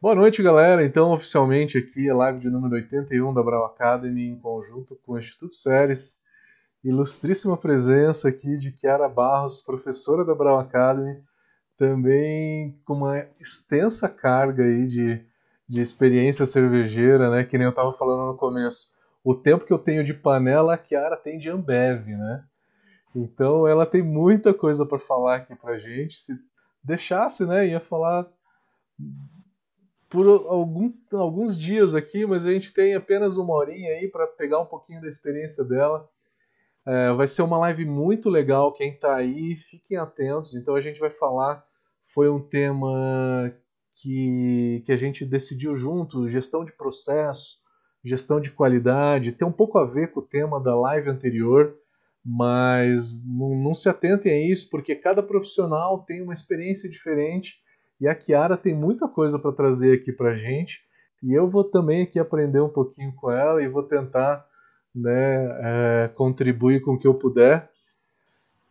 Boa noite, galera. Então, oficialmente aqui a live de número 81 da Brau Academy, em conjunto com o Instituto Séries. Ilustríssima presença aqui de Chiara Barros, professora da Brau Academy, também com uma extensa carga aí de, de experiência cervejeira, né? Que nem eu estava falando no começo. O tempo que eu tenho de panela, a Chiara tem de Ambev, né? Então ela tem muita coisa para falar aqui pra gente. Se deixasse, né, ia falar por algum, alguns dias aqui, mas a gente tem apenas uma horinha aí para pegar um pouquinho da experiência dela. É, vai ser uma live muito legal. Quem está aí, fiquem atentos. Então a gente vai falar. Foi um tema que, que a gente decidiu junto: gestão de processo, gestão de qualidade. Tem um pouco a ver com o tema da live anterior, mas não, não se atentem a isso, porque cada profissional tem uma experiência diferente e a Kiara tem muita coisa para trazer aqui para gente. E eu vou também aqui aprender um pouquinho com ela e vou tentar né, é, contribuir com o que eu puder.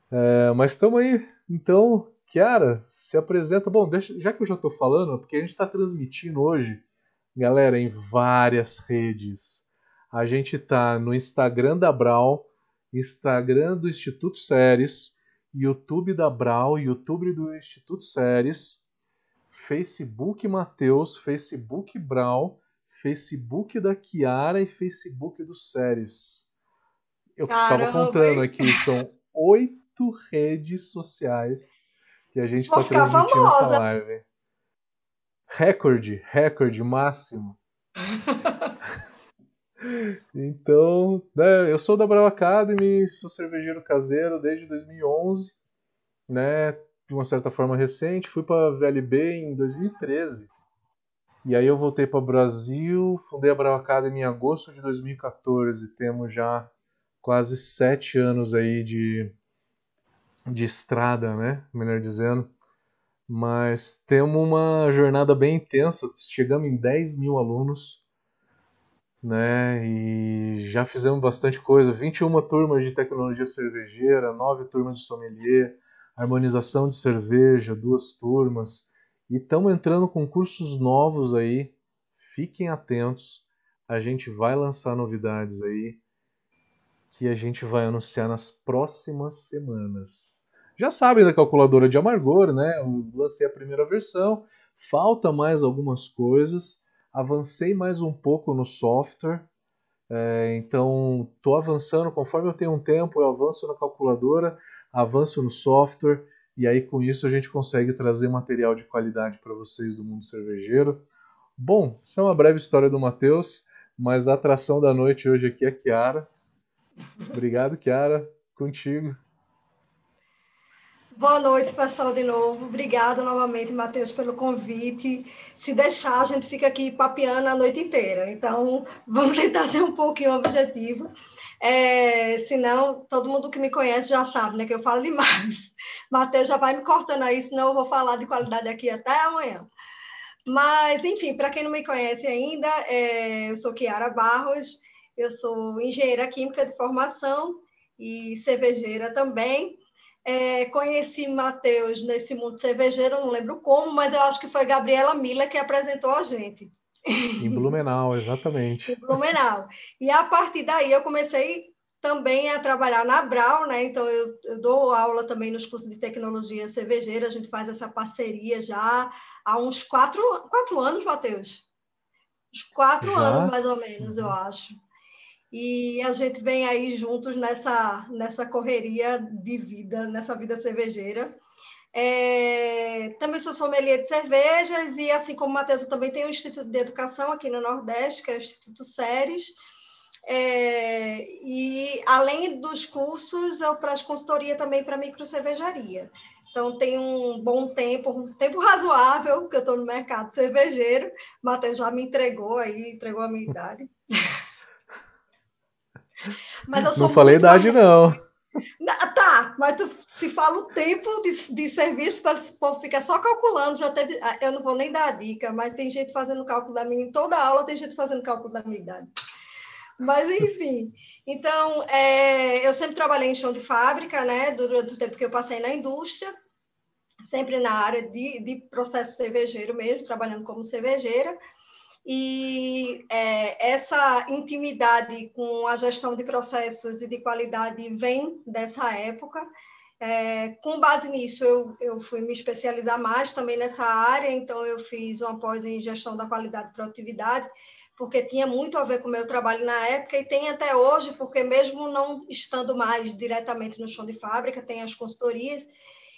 É, mas estamos aí. Então, Kiara, se apresenta. Bom, deixa, já que eu já estou falando, porque a gente está transmitindo hoje, galera, em várias redes. A gente está no Instagram da Brau, Instagram do Instituto Séries, YouTube da Brau, YouTube do Instituto Séries Facebook Mateus, Facebook Brau, Facebook da Kiara e Facebook do Séries. Eu estava contando aqui, são oito redes sociais que a gente está transmitindo famosa. essa live. Recorde, recorde máximo. então, né, eu sou da Brau Academy, sou cervejeiro caseiro desde 2011, né? De uma certa forma recente. Fui para VLB em 2013. E aí eu voltei para o Brasil, fundei a Brau Academy em agosto de 2014. Temos já quase sete anos aí de, de estrada, né? Melhor dizendo. Mas temos uma jornada bem intensa. Chegamos em 10 mil alunos, né? E já fizemos bastante coisa. 21 turmas de tecnologia cervejeira, 9 turmas de sommelier, harmonização de cerveja, duas turmas. E estamos entrando com cursos novos aí. Fiquem atentos. A gente vai lançar novidades aí que a gente vai anunciar nas próximas semanas. Já sabem da calculadora de amargor, né? Eu lancei a primeira versão. Falta mais algumas coisas. Avancei mais um pouco no software. É, então, estou avançando. Conforme eu tenho um tempo, eu avanço na calculadora avanço no software e aí com isso a gente consegue trazer material de qualidade para vocês do mundo cervejeiro. Bom, essa é uma breve história do Matheus, mas a atração da noite hoje aqui é a Kiara. Obrigado, Kiara. Contigo. Boa noite, pessoal, de novo. Obrigada novamente, Matheus, pelo convite. Se deixar, a gente fica aqui papeando a noite inteira. Então, vamos tentar ser um pouquinho objetivo. É, senão, todo mundo que me conhece já sabe, né? Que eu falo demais. Matheus já vai me cortando aí, senão eu vou falar de qualidade aqui até amanhã. Mas, enfim, para quem não me conhece ainda, é, eu sou Kiara Barros, eu sou engenheira química de formação e cervejeira também. É, conheci Matheus nesse mundo cervejeiro, não lembro como, mas eu acho que foi Gabriela Mila que apresentou a gente. Em Blumenau, exatamente. em Blumenau. E a partir daí eu comecei também a trabalhar na Brau, né? Então eu, eu, dou aula também nos cursos de tecnologia cervejeira, a gente faz essa parceria já há uns quatro, quatro anos, Matheus. Uns quatro já? anos, mais ou menos, uhum. eu acho. E a gente vem aí juntos nessa, nessa correria de vida, nessa vida cervejeira. É, também sou sommelier de cervejas e, assim como o Matheus, eu também tenho um Instituto de Educação aqui no Nordeste, que é o Instituto Séries. É, e, além dos cursos, eu presto consultoria também para microcervejaria. Então, tem um bom tempo, um tempo razoável que eu estou no mercado cervejeiro. O Matheus já me entregou aí, entregou a minha idade. Mas eu sou não falei idade, mais... não. Tá, mas tu, se fala o tempo de, de serviço, para o povo ficar só calculando, já teve. Ah, eu não vou nem dar a dica, mas tem gente fazendo cálculo da minha. Em toda aula tem gente fazendo cálculo da minha idade. Mas, enfim. Então, é, eu sempre trabalhei em chão de fábrica, né? Durante o tempo que eu passei na indústria. sempre na área de, de processo cervejeiro mesmo, trabalhando como cervejeira. E é, essa intimidade com a gestão de processos e de qualidade vem dessa época. É, com base nisso, eu, eu fui me especializar mais também nessa área, então eu fiz uma pós em gestão da qualidade e produtividade, porque tinha muito a ver com o meu trabalho na época e tem até hoje, porque mesmo não estando mais diretamente no chão de fábrica, tem as consultorias,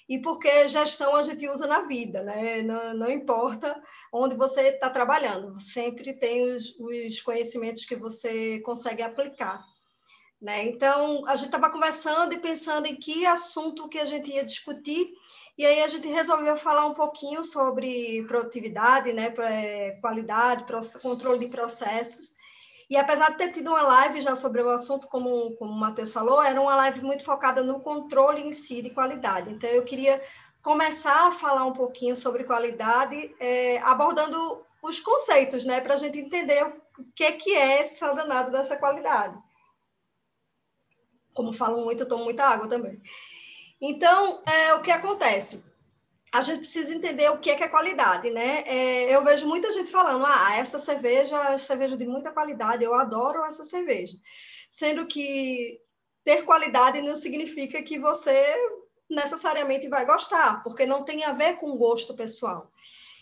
e porque gestão a gente usa na vida, né? Não, não importa onde você está trabalhando, sempre tem os, os conhecimentos que você consegue aplicar. Né? Então, a gente estava conversando e pensando em que assunto que a gente ia discutir, e aí a gente resolveu falar um pouquinho sobre produtividade, né? É, qualidade, controle de processos. E apesar de ter tido uma live já sobre o assunto, como, como o Matheus falou, era uma live muito focada no controle em si de qualidade. Então, eu queria começar a falar um pouquinho sobre qualidade, é, abordando os conceitos, né? Para a gente entender o que, que é essa danada dessa qualidade como falam muito, eu tomo muita água também. Então, é, o que acontece? A gente precisa entender o que é, que é qualidade, né? É, eu vejo muita gente falando, ah, essa cerveja é cerveja de muita qualidade, eu adoro essa cerveja. Sendo que ter qualidade não significa que você necessariamente vai gostar, porque não tem a ver com gosto pessoal.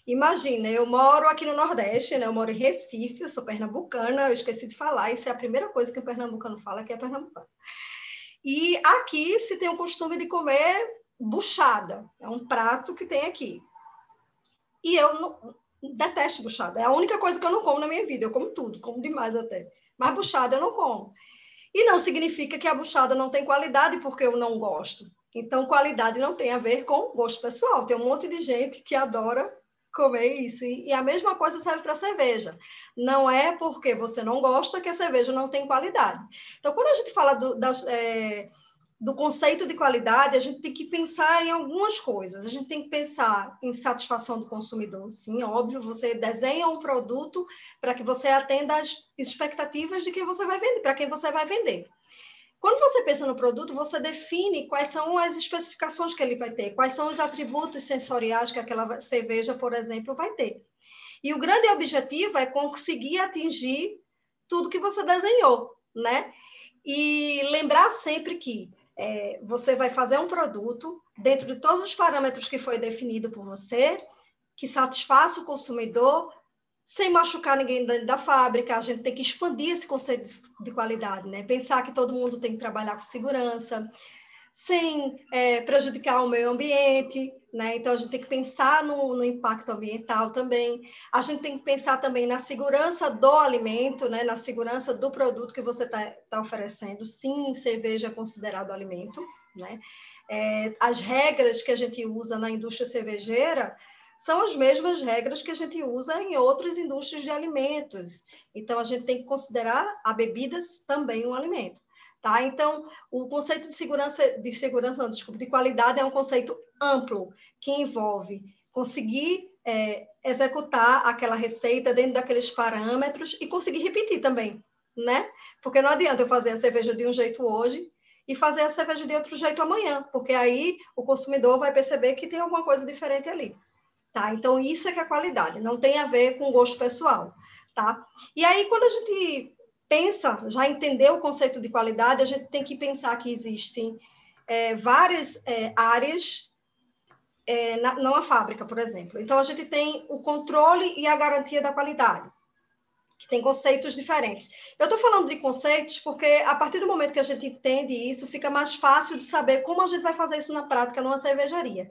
Imagina, eu moro aqui no Nordeste, né? Eu moro em Recife, eu sou pernambucana, eu esqueci de falar, isso é a primeira coisa que o pernambucano fala, que é pernambucano. E aqui se tem o costume de comer buchada, é um prato que tem aqui. E eu não, detesto buchada, é a única coisa que eu não como na minha vida, eu como tudo, como demais até. Mas buchada eu não como. E não significa que a buchada não tem qualidade porque eu não gosto. Então, qualidade não tem a ver com gosto pessoal. Tem um monte de gente que adora comer isso. E, a mesma coisa serve para cerveja. Não é porque você não gosta que a cerveja não tem qualidade. Então, quando a gente fala do, das, é, do conceito de qualidade, a gente tem que pensar em algumas coisas. A gente tem que pensar em satisfação do consumidor. Sim, óbvio, você desenha um produto para que você atenda às expectativas de quem você vai vender, para quem você vai vender. Quando você pensa no produto, você define quais são as especificações que ele vai ter, quais são os atributos sensoriais que aquela cerveja, por exemplo, vai ter. E o grande objetivo é conseguir atingir tudo que você desenhou, né? E lembrar sempre que é, você vai fazer um produto dentro de todos os parâmetros que foi definido por você, que satisfaça o consumidor, sem machucar ninguém da fábrica, a gente tem que expandir esse conceito de qualidade, né? Pensar que todo mundo tem que trabalhar com segurança, sem é, prejudicar o meio ambiente, né? Então a gente tem que pensar no, no, impacto ambiental também. A gente tem que pensar também na segurança do alimento, né? Na segurança do produto que você está tá oferecendo. Sim, cerveja é considerado alimento, né? É, as regras que a gente usa na indústria cervejeira são as mesmas regras que a gente usa em outras indústrias de alimentos. Então, a gente tem que considerar a bebidas também um alimento. Tá? Então, o conceito de segurança, de segurança, não, desculpa, de qualidade é um conceito amplo que envolve conseguir é, executar aquela receita dentro daqueles parâmetros e conseguir repetir também, né? Porque não adianta eu fazer a cerveja de um jeito hoje e fazer a cerveja de outro jeito amanhã, porque aí o consumidor vai perceber que tem alguma coisa diferente ali. Tá? Então, isso é que é qualidade, não tem a ver com gosto pessoal. Tá? E aí, quando a gente pensa, já entendeu o conceito de qualidade, a gente tem que pensar que existem é, várias é, áreas é, na, numa fábrica, por exemplo. Então, a gente tem o controle e a garantia da qualidade, que tem conceitos diferentes. Eu estou falando de conceitos porque, a partir do momento que a gente entende isso, fica mais fácil de saber como a gente vai fazer isso na prática numa cervejaria.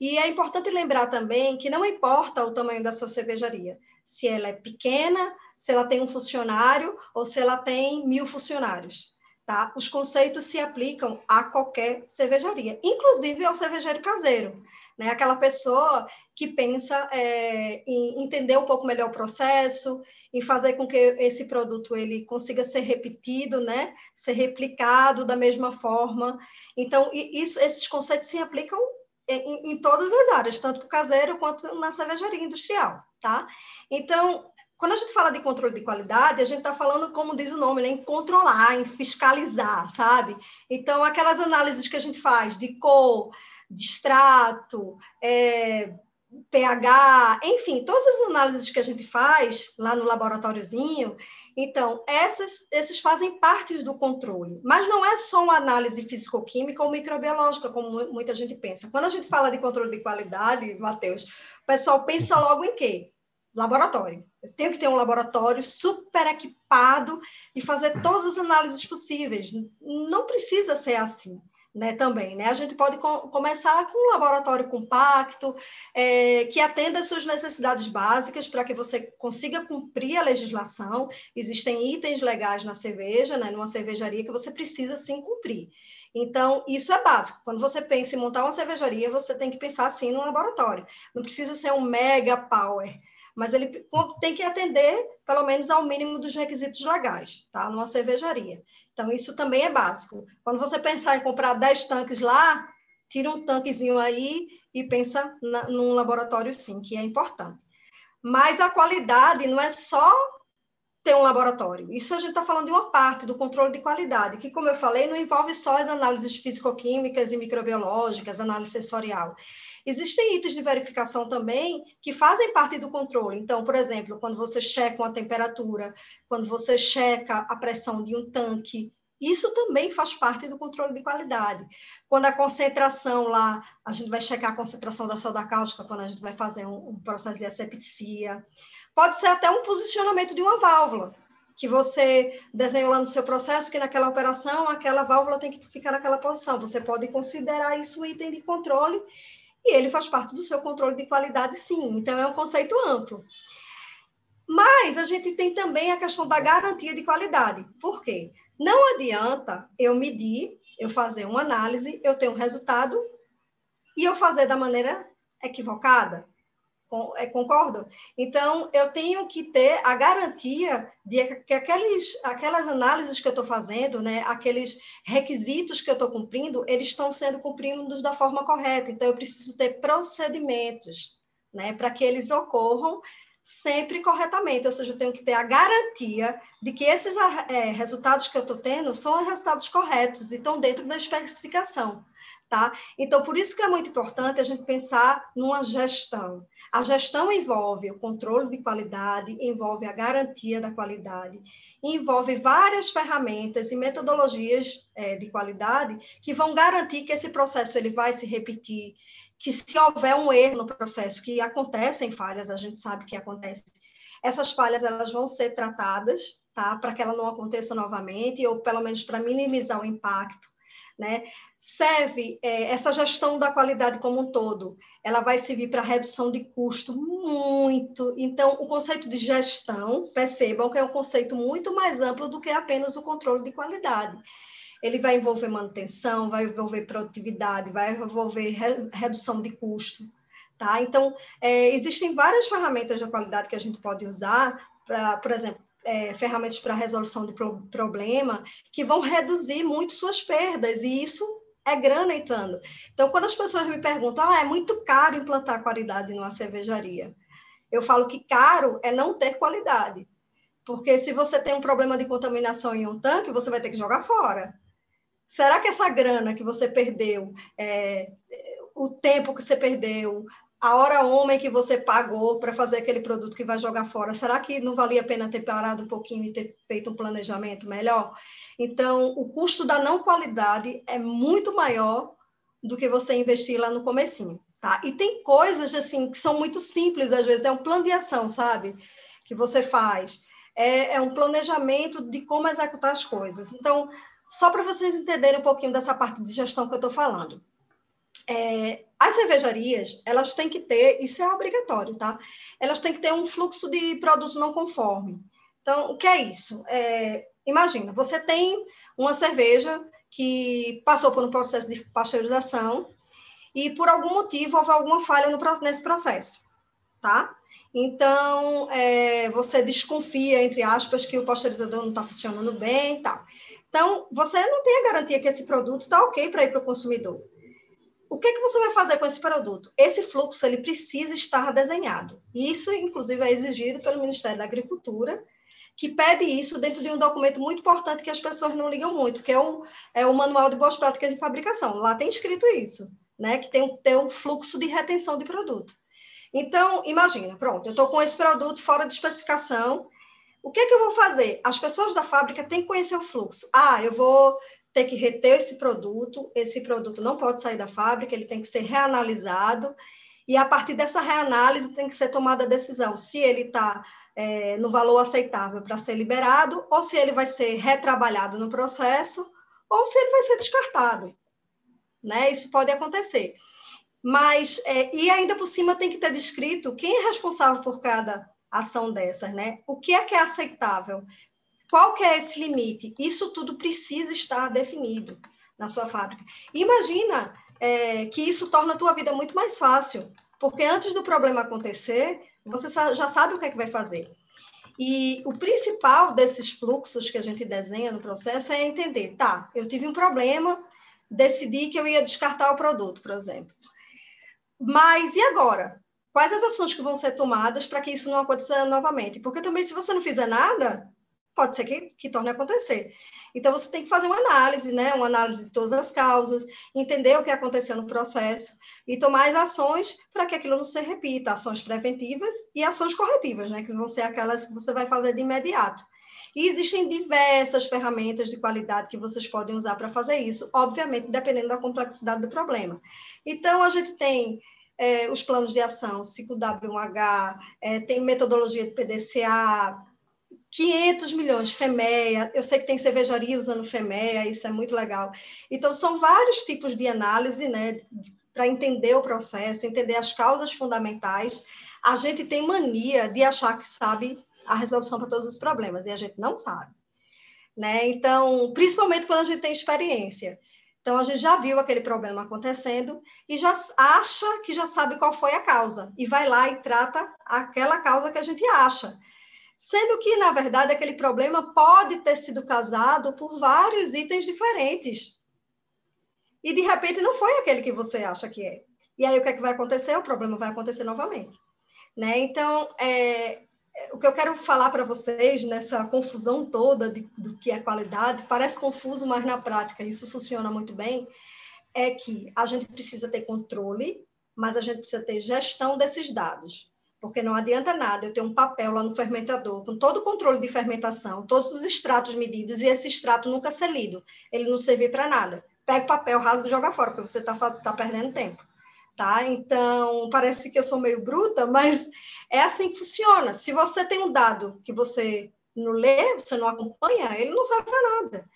E é importante lembrar também que não importa o tamanho da sua cervejaria, se ela é pequena, se ela tem um funcionário ou se ela tem mil funcionários. Tá? Os conceitos se aplicam a qualquer cervejaria, inclusive ao cervejeiro caseiro, né? Aquela pessoa que pensa é, em entender um pouco melhor o processo, em fazer com que esse produto ele consiga ser repetido, né? Ser replicado da mesma forma. Então, isso, esses conceitos se aplicam em, em todas as áreas, tanto para o caseiro quanto na cervejaria industrial, tá? Então, quando a gente fala de controle de qualidade, a gente está falando, como diz o nome, né, em controlar, em fiscalizar, sabe? Então, aquelas análises que a gente faz de cor, de extrato, é, pH, enfim, todas as análises que a gente faz lá no laboratóriozinho, então, essas, esses fazem parte do controle, mas não é só uma análise físico-química ou microbiológica, como muita gente pensa. Quando a gente fala de controle de qualidade, Matheus, o pessoal pensa logo em quê? Laboratório. Eu tenho que ter um laboratório super equipado e fazer todas as análises possíveis. Não precisa ser assim né, também. Né? A gente pode com, começar com um laboratório compacto, é, que atenda às suas necessidades básicas para que você consiga cumprir a legislação. Existem itens legais na cerveja, né, numa cervejaria, que você precisa sim cumprir. Então, isso é básico. Quando você pensa em montar uma cervejaria, você tem que pensar assim no laboratório. Não precisa ser um mega power mas ele tem que atender pelo menos ao mínimo dos requisitos legais, tá? Numa cervejaria. Então, isso também é básico. Quando você pensar em comprar 10 tanques lá, tira um tanquezinho aí e pensa na, num laboratório sim, que é importante. Mas a qualidade não é só ter um laboratório. Isso a gente está falando de uma parte do controle de qualidade, que, como eu falei, não envolve só as análises físico-químicas e microbiológicas, análise sensorial. Existem itens de verificação também que fazem parte do controle. Então, por exemplo, quando você checa uma temperatura, quando você checa a pressão de um tanque, isso também faz parte do controle de qualidade. Quando a concentração lá, a gente vai checar a concentração da soda cáustica quando a gente vai fazer um, um processo de asepsia. Pode ser até um posicionamento de uma válvula, que você desenhou lá no seu processo que naquela operação aquela válvula tem que ficar naquela posição. Você pode considerar isso um item de controle e ele faz parte do seu controle de qualidade, sim. Então, é um conceito amplo. Mas a gente tem também a questão da garantia de qualidade. Por quê? Não adianta eu medir, eu fazer uma análise, eu ter um resultado e eu fazer da maneira equivocada. É, concordo? Então, eu tenho que ter a garantia de que aqueles, aquelas análises que eu estou fazendo, né, aqueles requisitos que eu estou cumprindo, eles estão sendo cumpridos da forma correta. Então, eu preciso ter procedimentos né, para que eles ocorram sempre corretamente, ou seja, eu tenho que ter a garantia de que esses é, resultados que eu estou tendo são os resultados corretos e estão dentro da especificação. Tá? Então, por isso que é muito importante a gente pensar numa gestão. A gestão envolve o controle de qualidade, envolve a garantia da qualidade, envolve várias ferramentas e metodologias é, de qualidade que vão garantir que esse processo ele vai se repetir, que se houver um erro no processo, que acontecem falhas, a gente sabe que acontece, essas falhas elas vão ser tratadas, tá? Para que ela não aconteça novamente, ou pelo menos para minimizar o impacto né? Serve é, essa gestão da qualidade como um todo, ela vai servir para redução de custo muito. Então, o conceito de gestão, percebam que é um conceito muito mais amplo do que apenas o controle de qualidade. Ele vai envolver manutenção, vai envolver produtividade, vai envolver re redução de custo. Tá? Então, é, existem várias ferramentas de qualidade que a gente pode usar, para, por exemplo, é, ferramentas para resolução de pro problema que vão reduzir muito suas perdas, e isso é grana entrando. Então, quando as pessoas me perguntam, ah, é muito caro implantar qualidade numa cervejaria, eu falo que caro é não ter qualidade. Porque se você tem um problema de contaminação em um tanque, você vai ter que jogar fora. Será que essa grana que você perdeu, é, o tempo que você perdeu, a hora homem que você pagou para fazer aquele produto que vai jogar fora, será que não valia a pena ter parado um pouquinho e ter feito um planejamento melhor? Então, o custo da não qualidade é muito maior do que você investir lá no comecinho, tá? E tem coisas, assim, que são muito simples, às vezes, é um plano de ação, sabe? Que você faz. É, é um planejamento de como executar as coisas. Então, só para vocês entenderem um pouquinho dessa parte de gestão que eu estou falando. É, as cervejarias, elas têm que ter, isso é obrigatório, tá? Elas têm que ter um fluxo de produto não conforme. Então, o que é isso? É, imagina, você tem uma cerveja que passou por um processo de pasteurização e, por algum motivo, houve alguma falha no, nesse processo, tá? Então, é, você desconfia, entre aspas, que o pasteurizador não está funcionando bem e tal. Então, você não tem a garantia que esse produto está ok para ir para o consumidor o que, que você vai fazer com esse produto? Esse fluxo ele precisa estar desenhado. Isso, inclusive, é exigido pelo Ministério da Agricultura, que pede isso dentro de um documento muito importante que as pessoas não ligam muito, que é o, é o Manual de Boas Práticas de Fabricação. Lá tem escrito isso. né? Que tem, tem um fluxo de retenção de produto. Então, imagina, pronto, eu estou com esse produto fora de especificação. O que, é que eu vou fazer? As pessoas da fábrica têm que conhecer o fluxo. Ah, eu vou ter que reter esse produto, esse produto não pode sair da fábrica, ele tem que ser reanalisado, e a partir dessa reanálise tem que ser tomada a decisão se ele está é, no valor aceitável para ser liberado, ou se ele vai ser retrabalhado no processo, ou se ele vai ser descartado. Né? Isso pode acontecer. Mas, é, e ainda por cima tem que ter descrito quem é responsável por cada ação dessas, né? O que é que é aceitável? Qual que é esse limite? Isso tudo precisa estar definido na sua fábrica. Imagina é, que isso torna a tua vida muito mais fácil, porque antes do problema acontecer, você já sabe o que é que vai fazer. E o principal desses fluxos que a gente desenha no processo é entender, tá, eu tive um problema, decidi que eu ia descartar o produto, por exemplo. Mas e agora? Quais as ações que vão ser tomadas para que isso não aconteça novamente? Porque também, se você não fizer nada, pode ser que, que torne a acontecer. Então, você tem que fazer uma análise, né? Uma análise de todas as causas, entender o que aconteceu no processo e tomar as ações para que aquilo não se repita, ações preventivas e ações corretivas, né? Que vão ser aquelas que você vai fazer de imediato. E existem diversas ferramentas de qualidade que vocês podem usar para fazer isso, obviamente, dependendo da complexidade do problema. Então, a gente tem é, os planos de ação, ciclo W1H, é, tem metodologia de PDCA, 500 milhões, FEMEA, eu sei que tem cervejaria usando FEMEA, isso é muito legal. Então, são vários tipos de análise, né, para entender o processo, entender as causas fundamentais. A gente tem mania de achar que sabe a resolução para todos os problemas, e a gente não sabe. Né? Então, principalmente quando a gente tem experiência. Então, a gente já viu aquele problema acontecendo e já acha que já sabe qual foi a causa, e vai lá e trata aquela causa que a gente acha sendo que, na verdade, aquele problema pode ter sido causado por vários itens diferentes. E, de repente, não foi aquele que você acha que é. E aí, o que, é que vai acontecer? O problema vai acontecer novamente. Né? Então, é, o que eu quero falar para vocês nessa confusão toda de, do que é qualidade, parece confuso, mas na prática isso funciona muito bem, é que a gente precisa ter controle, mas a gente precisa ter gestão desses dados porque não adianta nada eu ter um papel lá no fermentador com todo o controle de fermentação, todos os extratos medidos e esse extrato nunca ser lido, ele não servir para nada. Pega o papel, rasga e joga fora, porque você está tá perdendo tempo. Tá? Então, parece que eu sou meio bruta, mas é assim que funciona. Se você tem um dado que você não lê, você não acompanha, ele não serve para nada.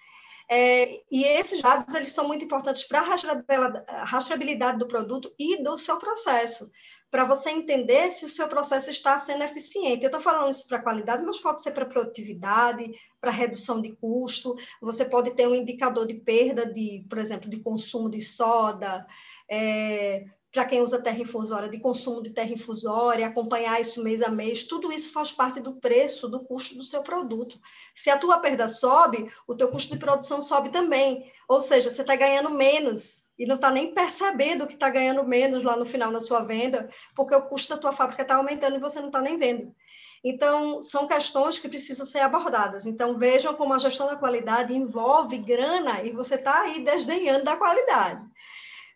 É, e esses dados eles são muito importantes para a rastreabilidade do produto e do seu processo, para você entender se o seu processo está sendo eficiente. Eu estou falando isso para qualidade, mas pode ser para produtividade, para redução de custo. Você pode ter um indicador de perda de, por exemplo, de consumo de soda, é, para quem usa terra infusória, de consumo de terra infusória, acompanhar isso mês a mês, tudo isso faz parte do preço, do custo do seu produto. Se a tua perda sobe, o teu custo de produção sobe também. Ou seja, você está ganhando menos e não está nem percebendo que está ganhando menos lá no final na sua venda, porque o custo da tua fábrica está aumentando e você não está nem vendo. Então, são questões que precisam ser abordadas. Então, vejam como a gestão da qualidade envolve grana e você está aí desdenhando da qualidade.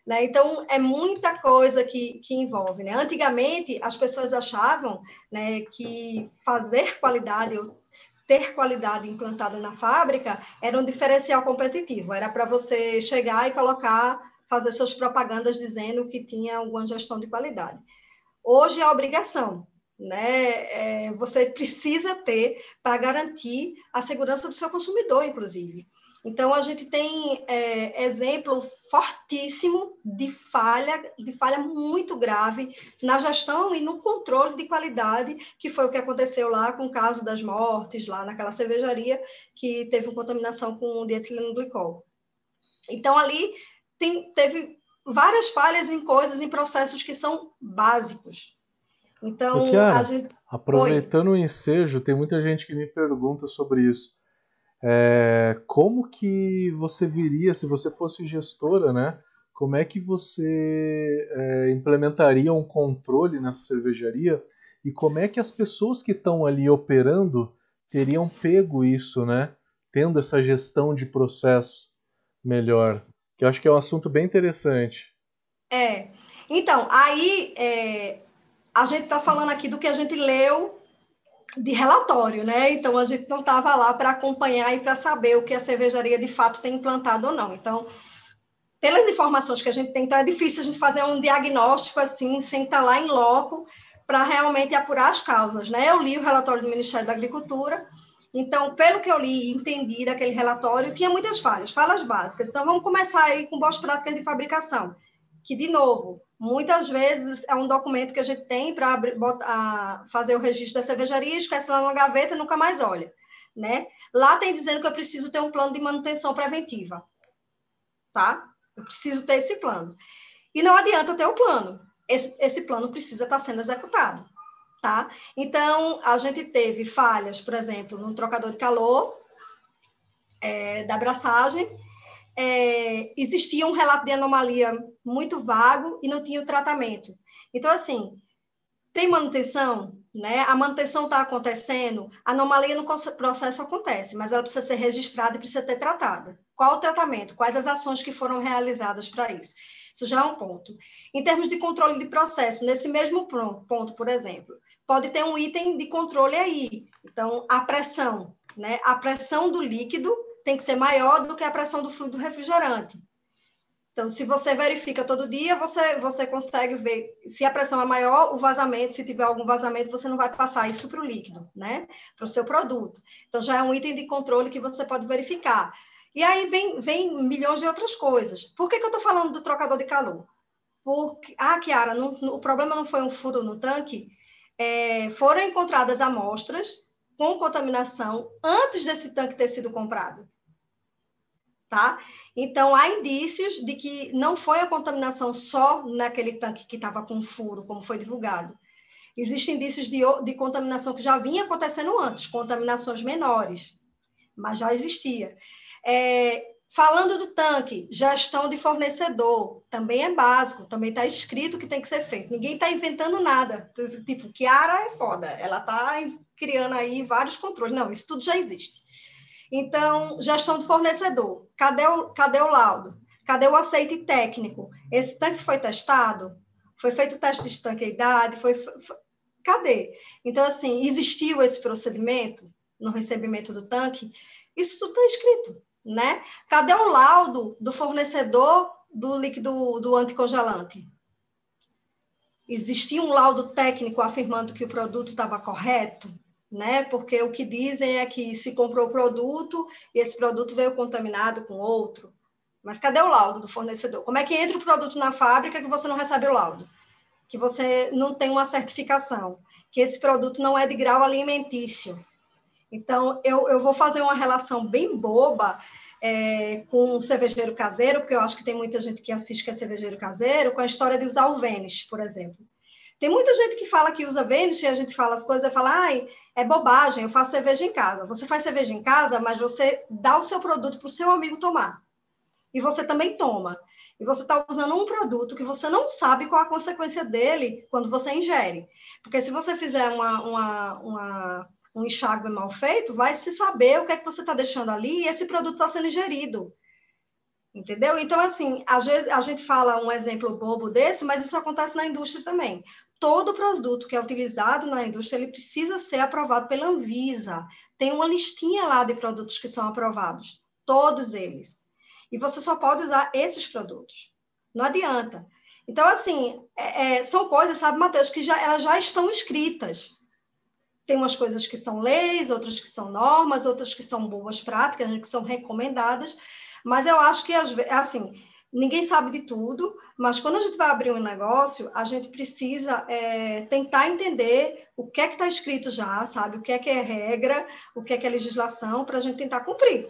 Né? Então, é muita coisa que, que envolve. Né? Antigamente, as pessoas achavam né, que fazer qualidade, ou ter qualidade implantada na fábrica, era um diferencial competitivo. Era para você chegar e colocar, fazer suas propagandas dizendo que tinha alguma gestão de qualidade. Hoje é obrigação. Né? É, você precisa ter para garantir a segurança do seu consumidor, inclusive. Então, a gente tem é, exemplo fortíssimo de falha, de falha muito grave na gestão e no controle de qualidade, que foi o que aconteceu lá com o caso das mortes, lá naquela cervejaria, que teve contaminação com dietileno glicol. Então, ali tem, teve várias falhas em coisas, em processos que são básicos. Então, Kiara, a gente... aproveitando Oi. o ensejo, tem muita gente que me pergunta sobre isso. É, como que você viria, se você fosse gestora, né? Como é que você é, implementaria um controle nessa cervejaria e como é que as pessoas que estão ali operando teriam pego isso, né? Tendo essa gestão de processo melhor. Que eu acho que é um assunto bem interessante. É. Então, aí é, a gente está falando aqui do que a gente leu de relatório, né? Então a gente não estava lá para acompanhar e para saber o que a cervejaria de fato tem implantado ou não. Então, pelas informações que a gente tem, então é difícil a gente fazer um diagnóstico assim, sem estar tá lá em loco, para realmente apurar as causas, né? Eu li o relatório do Ministério da Agricultura, então, pelo que eu li e entendi daquele relatório, tinha muitas falhas, falhas básicas. Então, vamos começar aí com boas práticas de fabricação, que, de novo, muitas vezes é um documento que a gente tem para fazer o registro da cervejaria, esquece lá na gaveta e nunca mais olha. Né? Lá tem dizendo que eu preciso ter um plano de manutenção preventiva. Tá? Eu preciso ter esse plano. E não adianta ter o plano. Esse, esse plano precisa estar sendo executado. Tá? Então, a gente teve falhas, por exemplo, no trocador de calor é, da abraçagem, é, existia um relato de anomalia muito vago e não tinha o tratamento. Então, assim, tem manutenção, né? A manutenção está acontecendo, a anomalia no processo acontece, mas ela precisa ser registrada e precisa ter tratada. Qual o tratamento? Quais as ações que foram realizadas para isso? Isso já é um ponto. Em termos de controle de processo, nesse mesmo ponto, por exemplo, pode ter um item de controle aí. Então, a pressão, né? A pressão do líquido tem que ser maior do que a pressão do fluido refrigerante. Então, se você verifica todo dia, você, você consegue ver se a pressão é maior, o vazamento, se tiver algum vazamento, você não vai passar isso para o líquido, né? Para o seu produto. Então, já é um item de controle que você pode verificar. E aí vem, vem milhões de outras coisas. Por que, que eu estou falando do trocador de calor? Porque, ah, Kiara, não, o problema não foi um furo no tanque? É, foram encontradas amostras com contaminação antes desse tanque ter sido comprado tá? Então, há indícios de que não foi a contaminação só naquele tanque que estava com furo, como foi divulgado. Existem indícios de, de contaminação que já vinha acontecendo antes, contaminações menores, mas já existia. É, falando do tanque, gestão de fornecedor, também é básico, também está escrito que tem que ser feito. Ninguém está inventando nada. Tipo, Kiara é foda, ela está criando aí vários controles. Não, isso tudo já existe. Então, gestão do fornecedor. Cadê o, cadê o laudo? Cadê o aceite técnico? Esse tanque foi testado? Foi feito o teste de estanqueidade? Foi, foi, cadê? Então, assim, existiu esse procedimento no recebimento do tanque? Isso tudo está escrito, né? Cadê o laudo do fornecedor do líquido do anticongelante? Existia um laudo técnico afirmando que o produto estava correto? Né? Porque o que dizem é que se comprou o produto e esse produto veio contaminado com outro. Mas cadê o laudo do fornecedor? Como é que entra o produto na fábrica que você não recebe o laudo? Que você não tem uma certificação, que esse produto não é de grau alimentício. Então, eu, eu vou fazer uma relação bem boba é, com o cervejeiro caseiro, porque eu acho que tem muita gente que assiste que é cervejeiro caseiro, com a história de usar o Vênus, por exemplo. Tem muita gente que fala que usa Vênus e a gente fala as coisas e fala, ai, é bobagem, eu faço cerveja em casa. Você faz cerveja em casa, mas você dá o seu produto para o seu amigo tomar. E você também toma. E você está usando um produto que você não sabe qual a consequência dele quando você ingere. Porque se você fizer uma, uma, uma um enxágue mal feito, vai se saber o que é que você está deixando ali e esse produto está sendo ingerido. Entendeu? Então, assim, às vezes a gente fala um exemplo bobo desse, mas isso acontece na indústria também. Todo produto que é utilizado na indústria, ele precisa ser aprovado pela Anvisa. Tem uma listinha lá de produtos que são aprovados, todos eles. E você só pode usar esses produtos. Não adianta. Então, assim, é, é, são coisas, sabe, Matheus, que já, elas já estão escritas. Tem umas coisas que são leis, outras que são normas, outras que são boas práticas, que são recomendadas, mas eu acho que, assim, ninguém sabe de tudo, mas quando a gente vai abrir um negócio, a gente precisa é, tentar entender o que é que está escrito já, sabe? O que é que é regra, o que é que é legislação, para a gente tentar cumprir.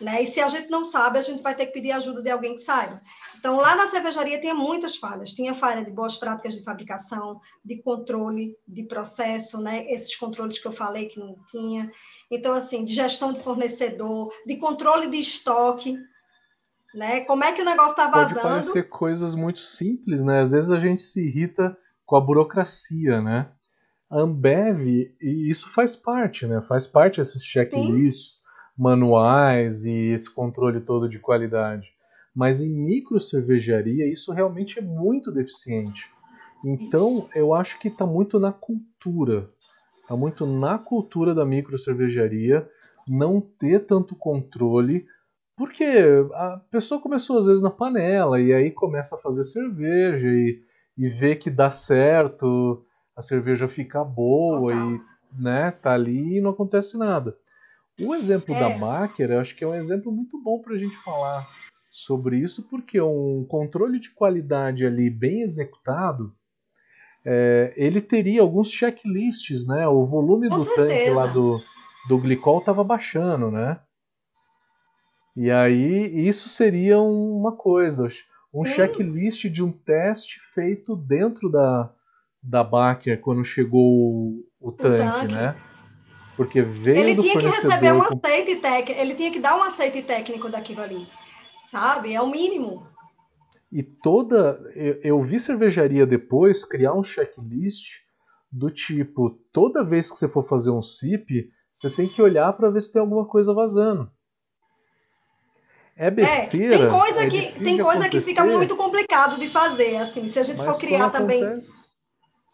Né? E se a gente não sabe, a gente vai ter que pedir ajuda de alguém que saiba. Então, lá na cervejaria tinha muitas falhas. Tinha falha de boas práticas de fabricação, de controle de processo, né? Esses controles que eu falei que não tinha. Então, assim, de gestão de fornecedor, de controle de estoque, né? Como é que o negócio está vazando? Pode parecer coisas muito simples, né? Às vezes a gente se irrita com a burocracia, né? A Ambev, e isso faz parte, né? Faz parte desses checklists, Sim. manuais e esse controle todo de qualidade. Mas em micro cervejaria isso realmente é muito deficiente. Então eu acho que está muito na cultura. Está muito na cultura da micro cervejaria não ter tanto controle, porque a pessoa começou às vezes na panela e aí começa a fazer cerveja e, e vê que dá certo, a cerveja fica boa e né, tá ali e não acontece nada. O exemplo é. da Baker, eu acho que é um exemplo muito bom para a gente falar sobre isso, porque um controle de qualidade ali bem executado, é, ele teria alguns checklists, né? O volume Com do certeza. tanque lá do, do glicol estava baixando, né? E aí isso seria uma coisa, um checklist de um teste feito dentro da, da Baker quando chegou o, o, tanque, o tanque, né? Porque veio ele do tinha fornecedor... que receber um aceite técnico, ele tinha que dar um aceite técnico daquilo ali, sabe? É o mínimo. E toda. Eu, eu vi cervejaria depois criar um checklist do tipo: toda vez que você for fazer um SIP, você tem que olhar para ver se tem alguma coisa vazando. É besteira. É, tem coisa, é que, tem coisa que fica muito complicado de fazer, assim, se a gente for criar também. Acontece...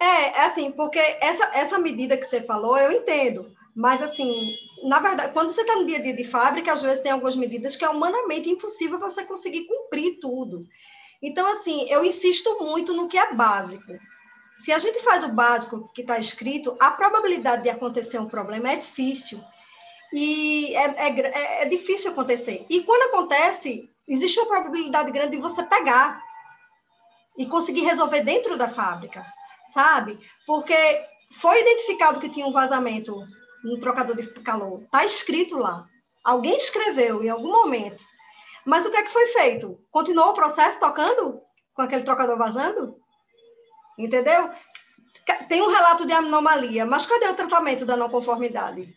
É, é assim, porque essa, essa medida que você falou, eu entendo. Mas, assim, na verdade, quando você está no dia a dia de fábrica, às vezes tem algumas medidas que é humanamente impossível você conseguir cumprir tudo. Então, assim, eu insisto muito no que é básico. Se a gente faz o básico que está escrito, a probabilidade de acontecer um problema é difícil. E é, é, é, difícil acontecer. E quando acontece, existe uma probabilidade grande de você pegar e conseguir resolver dentro da fábrica, sabe? Porque foi identificado que tinha um vazamento no trocador de calor. Está escrito lá. Alguém escreveu em algum momento. Mas o que é que foi feito? Continuou o processo tocando com aquele trocador vazando? Entendeu? Tem um relato de anomalia, mas cadê o tratamento da não conformidade?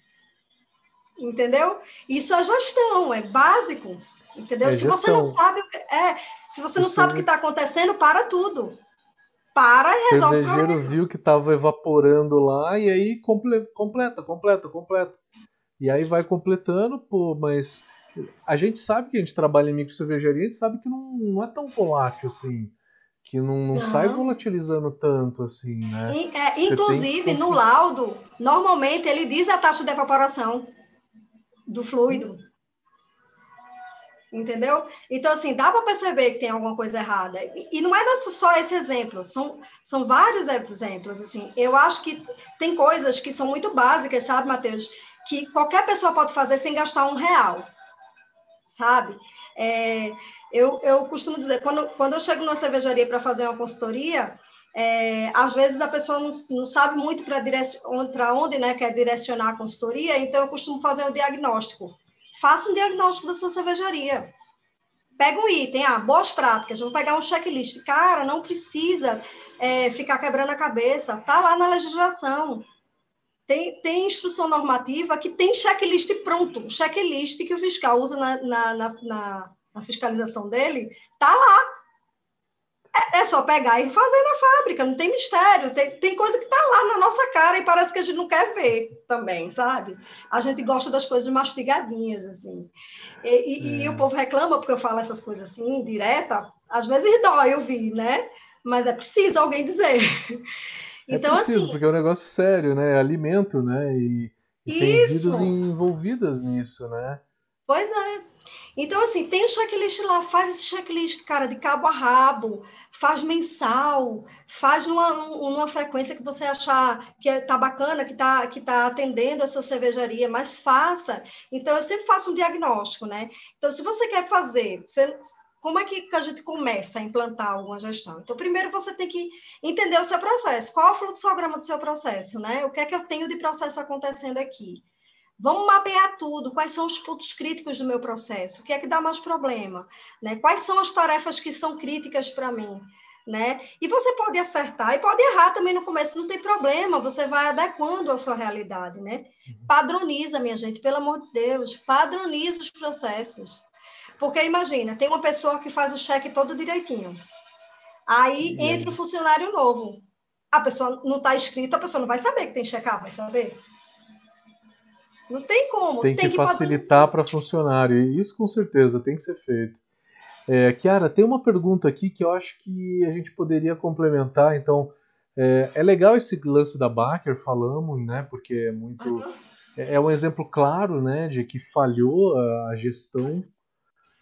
Entendeu? Isso é gestão, é básico. Entendeu? É se você não sabe, é, se você não sabe o que está acontecendo, para tudo. Para e resolve o cervejeiro viu que estava evaporando lá e aí completa, completa, completa. E aí vai completando, pô, mas a gente sabe que a gente trabalha em micro cervejaria, a gente sabe que não, não é tão volátil assim. Que não, não, não. sai volatilizando tanto assim, né? É, inclusive, que... no laudo, normalmente ele diz a taxa de evaporação do fluido. Entendeu? Então, assim, dá para perceber que tem alguma coisa errada. E, não é só esse exemplo, são, são vários exemplos. Assim. Eu acho que tem coisas que são muito básicas, sabe, Matheus? Que qualquer pessoa pode fazer sem gastar um real, sabe? É, eu, eu costumo dizer, quando, quando eu chego numa cervejaria para fazer uma consultoria, é, às vezes a pessoa não, não sabe muito para onde, onde né, quer direcionar a consultoria, então eu costumo fazer um diagnóstico faça um diagnóstico da sua cervejaria. Pega um item, ah, boas práticas, vou pegar um checklist. Cara, não precisa é, ficar quebrando a cabeça, tá lá na legislação. Tem, tem instrução normativa que tem checklist pronto, checklist que o fiscal usa na, na, na, na fiscalização dele, tá lá é, é, só pegar e fazer na fábrica, não tem mistério. Tem, tem coisa que está lá na nossa cara e parece que a gente não quer ver também, sabe? A gente gosta das coisas mastigadinhas, assim. E, e, é. e o povo reclama porque eu falo essas coisas assim, direta. Às vezes dói ouvir, né? Mas é preciso alguém dizer. É então, preciso, assim, porque é um negócio sério, né? É alimento, né? E, e tem vidas envolvidas nisso, né? Pois é. Então, assim, tem o checklist lá, faz esse checklist, cara, de cabo a rabo, faz mensal, faz numa, numa frequência que você achar que está bacana, que está que tá atendendo a sua cervejaria, mas faça. Então, eu sempre faço um diagnóstico, né? Então, se você quer fazer, você, como é que a gente começa a implantar alguma gestão? Então, primeiro você tem que entender o seu processo. Qual é o fluxograma do seu processo, né? O que é que eu tenho de processo acontecendo aqui? Vamos mapear tudo, quais são os pontos críticos do meu processo, o que é que dá mais problema, né? Quais são as tarefas que são críticas para mim, né? E você pode acertar e pode errar também no começo, não tem problema, você vai adequando a sua realidade, né? Uhum. Padroniza, minha gente, pelo amor de Deus, padroniza os processos. Porque imagina, tem uma pessoa que faz o cheque todo direitinho. Aí entra o um funcionário novo. A pessoa não está escrito, a pessoa não vai saber que tem checar, vai saber? Não tem como. Tem, tem que, que, facilitar para funcionário. E isso com certeza tem que ser feito. É, Kiara, tem uma pergunta aqui que eu acho que a gente poderia complementar. Então, é, é legal esse lance da Baker, falamos, né? Porque é muito. Uhum. É, é um exemplo claro, né, de que falhou a gestão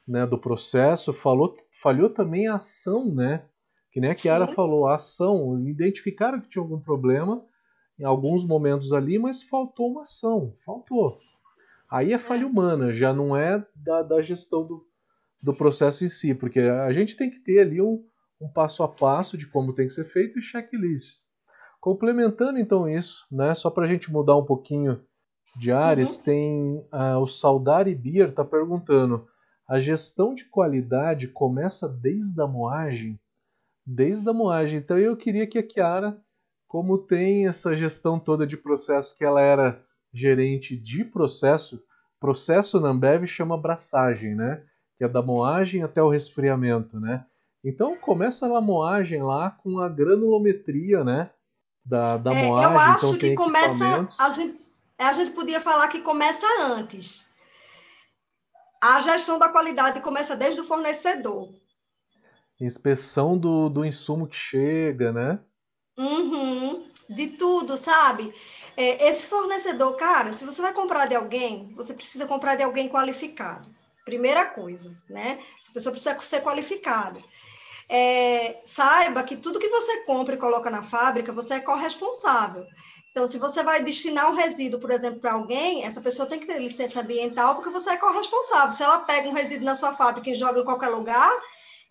né, do processo, falou, falhou também a ação, né? Que nem a Kiara Sim. falou, a ação. Identificaram que tinha algum problema em alguns momentos ali, mas faltou uma ação. Faltou. Aí é falha é. humana, já não é da, da gestão do, do processo em si, porque a gente tem que ter ali um, um passo a passo de como tem que ser feito e checklists. Complementando então isso, né, só para a gente mudar um pouquinho de áreas, uhum. tem uh, o Saudari Beer está perguntando: a gestão de qualidade começa desde a moagem? Desde a moagem. Então eu queria que a Kiara, como tem essa gestão toda de processo, que ela era gerente de processo, processo na Ambev chama braçagem, né? que é da moagem até o resfriamento, né? Então começa a moagem lá com a granulometria, né? Da, da é, moagem. Eu acho então, que começa. A gente, a gente podia falar que começa antes. A gestão da qualidade começa desde o fornecedor. Inspeção do, do insumo que chega, né? Uhum, de tudo, sabe? É, esse fornecedor, cara, se você vai comprar de alguém, você precisa comprar de alguém qualificado. Primeira coisa, né? Essa pessoa precisa ser qualificada. É, saiba que tudo que você compra e coloca na fábrica, você é corresponsável. Então, se você vai destinar um resíduo, por exemplo, para alguém, essa pessoa tem que ter licença ambiental, porque você é corresponsável. Se ela pega um resíduo na sua fábrica e joga em qualquer lugar,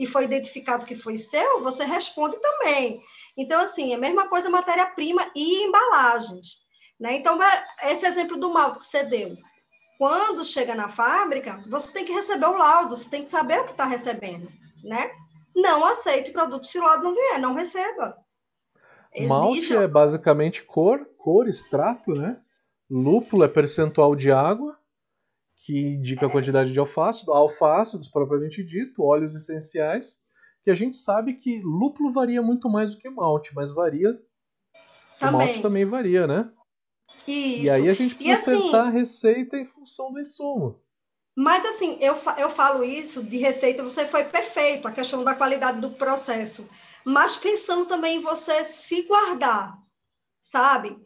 e foi identificado que foi seu, você responde também. Então, assim, é a mesma coisa matéria-prima e embalagens. Né? Então, esse exemplo do malte que você deu. Quando chega na fábrica, você tem que receber o laudo, você tem que saber o que está recebendo, né? Não aceite produto se o laudo não vier, não receba. Exige... Malte é basicamente cor, cor, extrato, né? Lúpulo é percentual de água, que indica a quantidade de alface, alfácidos propriamente dito, óleos essenciais, que a gente sabe que lúpulo varia muito mais do que malte, mas varia. Também. O malte também varia, né? Isso. E aí a gente precisa assim, acertar a receita em função do insumo. Mas assim, eu, eu falo isso de receita, você foi perfeito, a questão da qualidade do processo. Mas pensando também em você se guardar, sabe?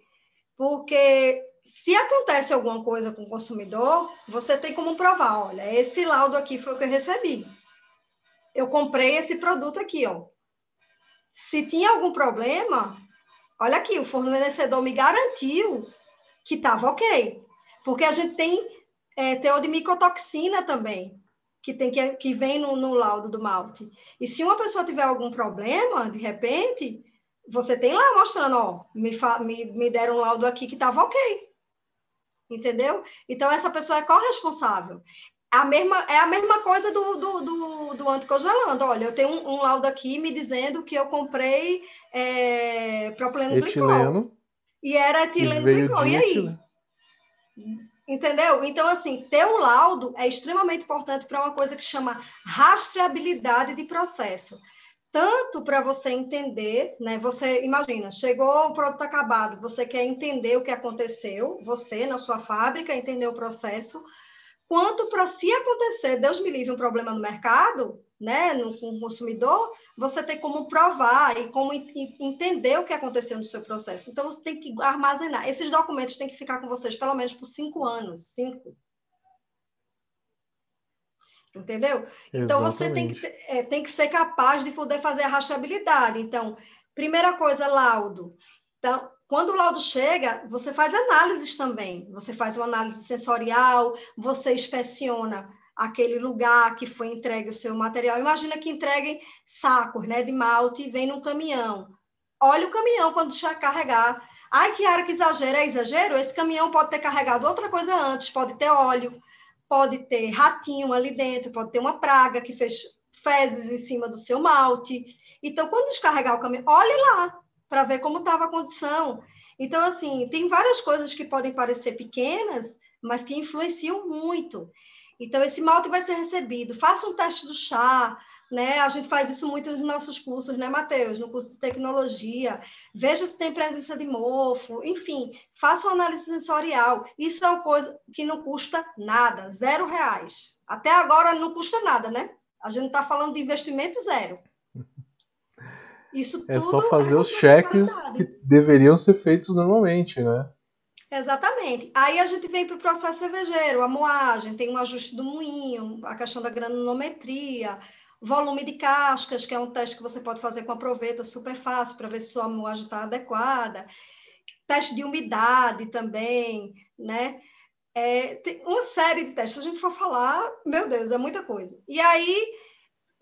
Porque se acontece alguma coisa com o consumidor, você tem como provar, olha, esse laudo aqui foi o que eu recebi. Eu comprei esse produto aqui, ó. Se tinha algum problema, olha aqui, o fornecedor me garantiu que estava ok. Porque a gente tem é, teor de micotoxina também, que, tem que, que vem no, no laudo do malte. E se uma pessoa tiver algum problema, de repente, você tem lá mostrando, ó, me, me, me deram um laudo aqui que estava ok. Entendeu? Então, essa pessoa é corresponsável. A mesma, é a mesma coisa do, do, do, do anticongelando. Olha, eu tenho um, um, laudo aqui me dizendo que eu comprei é, propileno glicol. E era etileno glicol. E aí? Entendeu? Então, assim, ter um laudo é extremamente importante para uma coisa que chama rastreabilidade de processo. Tanto para você entender, né? Você imagina, chegou o produto acabado, você quer entender o que aconteceu, você na sua fábrica, entender o processo, quanto para se acontecer, Deus me livre, um problema no mercado, né, no, com o consumidor, você tem como provar e como entender o que aconteceu no seu processo. Então, você tem que armazenar. Esses documentos têm que ficar com vocês pelo menos por cinco anos, cinco. Entendeu? Exatamente. Então, você tem que, é, tem que ser capaz de poder fazer a rachabilidade. Então, primeira coisa, laudo. Então, quando o laudo chega, você faz análises também. Você faz uma análise sensorial, você inspeciona aquele lugar que foi entregue o seu material. Imagina que entreguem sacos né, de malte e vem num caminhão. Olha o caminhão quando já carregar. Ai, que área que exagero, é exagero? Esse caminhão pode ter carregado outra coisa antes, pode ter óleo, pode ter ratinho ali dentro, pode ter uma praga que fez fezes em cima do seu malte. Então, quando descarregar o caminhão, olhe lá para ver como estava a condição. Então, assim, tem várias coisas que podem parecer pequenas, mas que influenciam muito. Então, esse malte vai ser recebido. Faça um teste do chá, né? A gente faz isso muito nos nossos cursos, né, Matheus? No curso de tecnologia. Veja se tem presença de mofo, enfim, faça uma análise sensorial. Isso é uma coisa que não custa nada, zero reais. Até agora não custa nada, né? A gente está falando de investimento zero. Isso é só fazer é os cheques que deveriam ser feitos normalmente, né? Exatamente. Aí a gente vem para o processo cervejeiro, a moagem, tem um ajuste do moinho, a questão da granulometria, volume de cascas, que é um teste que você pode fazer com a proveta, super fácil, para ver se sua moagem está adequada. Teste de umidade também, né? É, tem uma série de testes. Se a gente for falar, meu Deus, é muita coisa. E aí,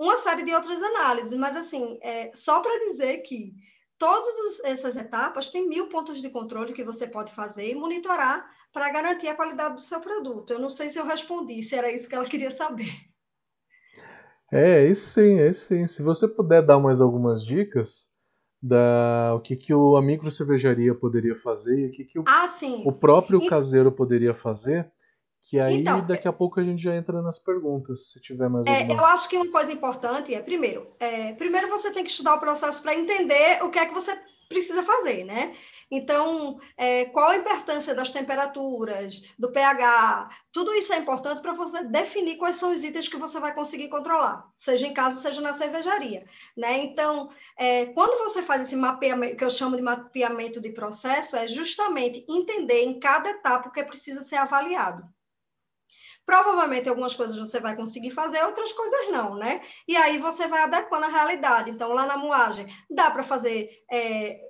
uma série de outras análises, mas assim, é, só para dizer que Todas essas etapas têm mil pontos de controle que você pode fazer e monitorar para garantir a qualidade do seu produto. Eu não sei se eu respondi, se era isso que ela queria saber. É, isso sim, é isso sim. Se você puder dar mais algumas dicas da o que, que o, a micro cervejaria poderia fazer e o que, que o, ah, o próprio e... caseiro poderia fazer, que aí então, daqui a pouco a gente já entra nas perguntas, se tiver mais é, alguma. Eu acho que uma coisa importante é, primeiro, é, primeiro você tem que estudar o processo para entender o que é que você precisa fazer, né? Então, é, qual a importância das temperaturas, do pH, tudo isso é importante para você definir quais são os itens que você vai conseguir controlar, seja em casa, seja na cervejaria, né? Então, é, quando você faz esse mapeamento, que eu chamo de mapeamento de processo, é justamente entender em cada etapa o que precisa ser avaliado. Provavelmente algumas coisas você vai conseguir fazer, outras coisas não, né? E aí você vai adequando a realidade. Então, lá na moagem, dá para fazer é,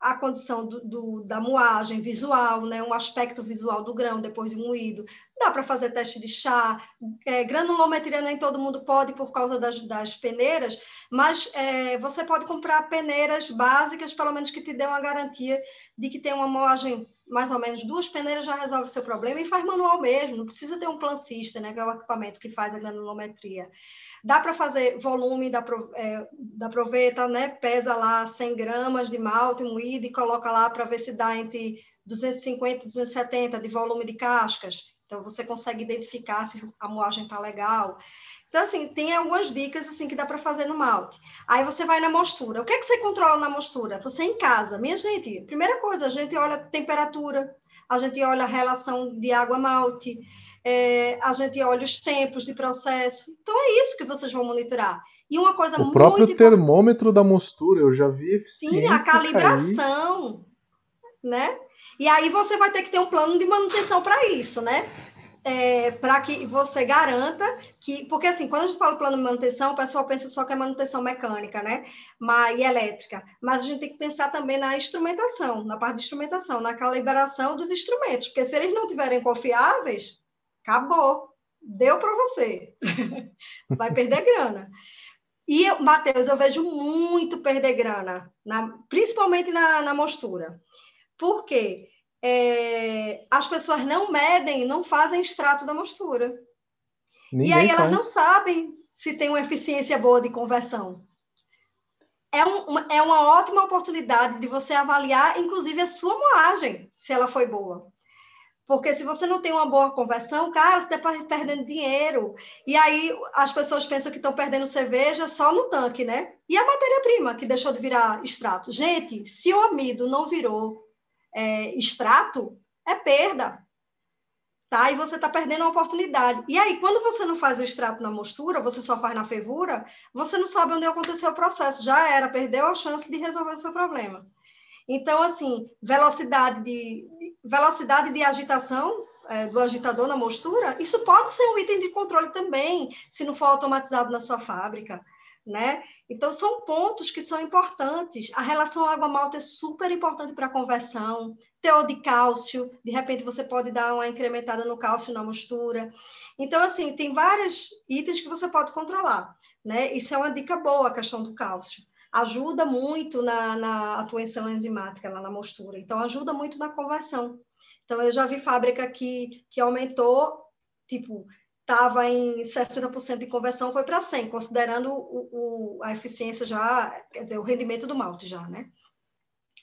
a condição do, do, da moagem visual, né? um aspecto visual do grão depois de moído. Dá para fazer teste de chá. É, granulometria nem todo mundo pode por causa das, das peneiras, mas é, você pode comprar peneiras básicas, pelo menos que te dê uma garantia de que tem uma moagem mais ou menos duas peneiras já resolve o seu problema e faz manual mesmo, não precisa ter um plancista, né, que é o equipamento que faz a granulometria. Dá para fazer volume da, é, da proveta, né, pesa lá 100 gramas de malte moído e coloca lá para ver se dá entre 250 e 270 de volume de cascas. Então, você consegue identificar se a moagem está legal. Então, assim, tem algumas dicas assim que dá para fazer no malte. Aí você vai na mostura. O que é que você controla na mostura? Você em casa. Minha gente, primeira coisa, a gente olha a temperatura, a gente olha a relação de água-malte, é, a gente olha os tempos de processo. Então, é isso que vocês vão monitorar. E uma coisa o muito... O próprio termômetro da mostura, eu já vi eficiência Sim, a calibração, cair. né? E aí você vai ter que ter um plano de manutenção para isso, né? É, para que você garanta que, porque assim, quando a gente fala plano de manutenção, o pessoal pensa só que é manutenção mecânica, né? Mas, e elétrica. Mas a gente tem que pensar também na instrumentação, na parte de instrumentação, na calibração dos instrumentos, porque se eles não tiverem confiáveis, acabou, deu para você, vai perder grana. E, Matheus, eu vejo muito perder grana, na, principalmente na, na mostura. Por quê? É, as pessoas não medem, não fazem extrato da mostura. Ninguém e aí elas faz. não sabem se tem uma eficiência boa de conversão. É, um, uma, é uma ótima oportunidade de você avaliar, inclusive, a sua moagem, se ela foi boa. Porque se você não tem uma boa conversão, cara, você está perdendo dinheiro. E aí as pessoas pensam que estão perdendo cerveja só no tanque, né? E a matéria-prima que deixou de virar extrato. Gente, se o amido não virou é, extrato, é perda. Tá? E você está perdendo uma oportunidade. E aí, quando você não faz o extrato na mostura, você só faz na fervura, você não sabe onde aconteceu o processo. Já era, perdeu a chance de resolver o seu problema. Então, assim, velocidade de, velocidade de agitação é, do agitador na mostura, isso pode ser um item de controle também, se não for automatizado na sua fábrica né? Então, são pontos que são importantes. A relação água-malta é super importante para a conversão. Teor de cálcio, de repente você pode dar uma incrementada no cálcio na mistura. Então, assim, tem vários itens que você pode controlar, né? Isso é uma dica boa, a questão do cálcio. Ajuda muito na, na atuação enzimática lá na mostura. Então, ajuda muito na conversão. Então, eu já vi fábrica que, que aumentou, tipo, estava em 60% de conversão, foi para 100%, considerando o, o, a eficiência já, quer dizer, o rendimento do malte já, né?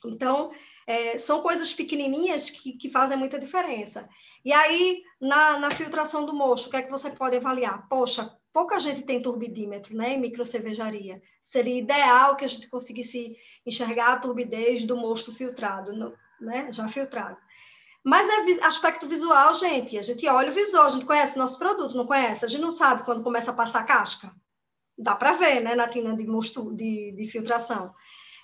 Então, é, são coisas pequenininhas que, que, fazem muita diferença. E aí, na, na, filtração do mosto, o que é que você pode avaliar? Poxa, pouca gente tem turbidímetro, né, em microcervejaria. Seria ideal que a gente conseguisse enxergar a turbidez do mosto filtrado, né, já filtrado. Mas é aspecto visual, gente. A gente olha o visual, a gente conhece nosso produto, não conhece? A gente não sabe quando começa a passar casca. dá para ver, né, na tina de mosto de, de filtração.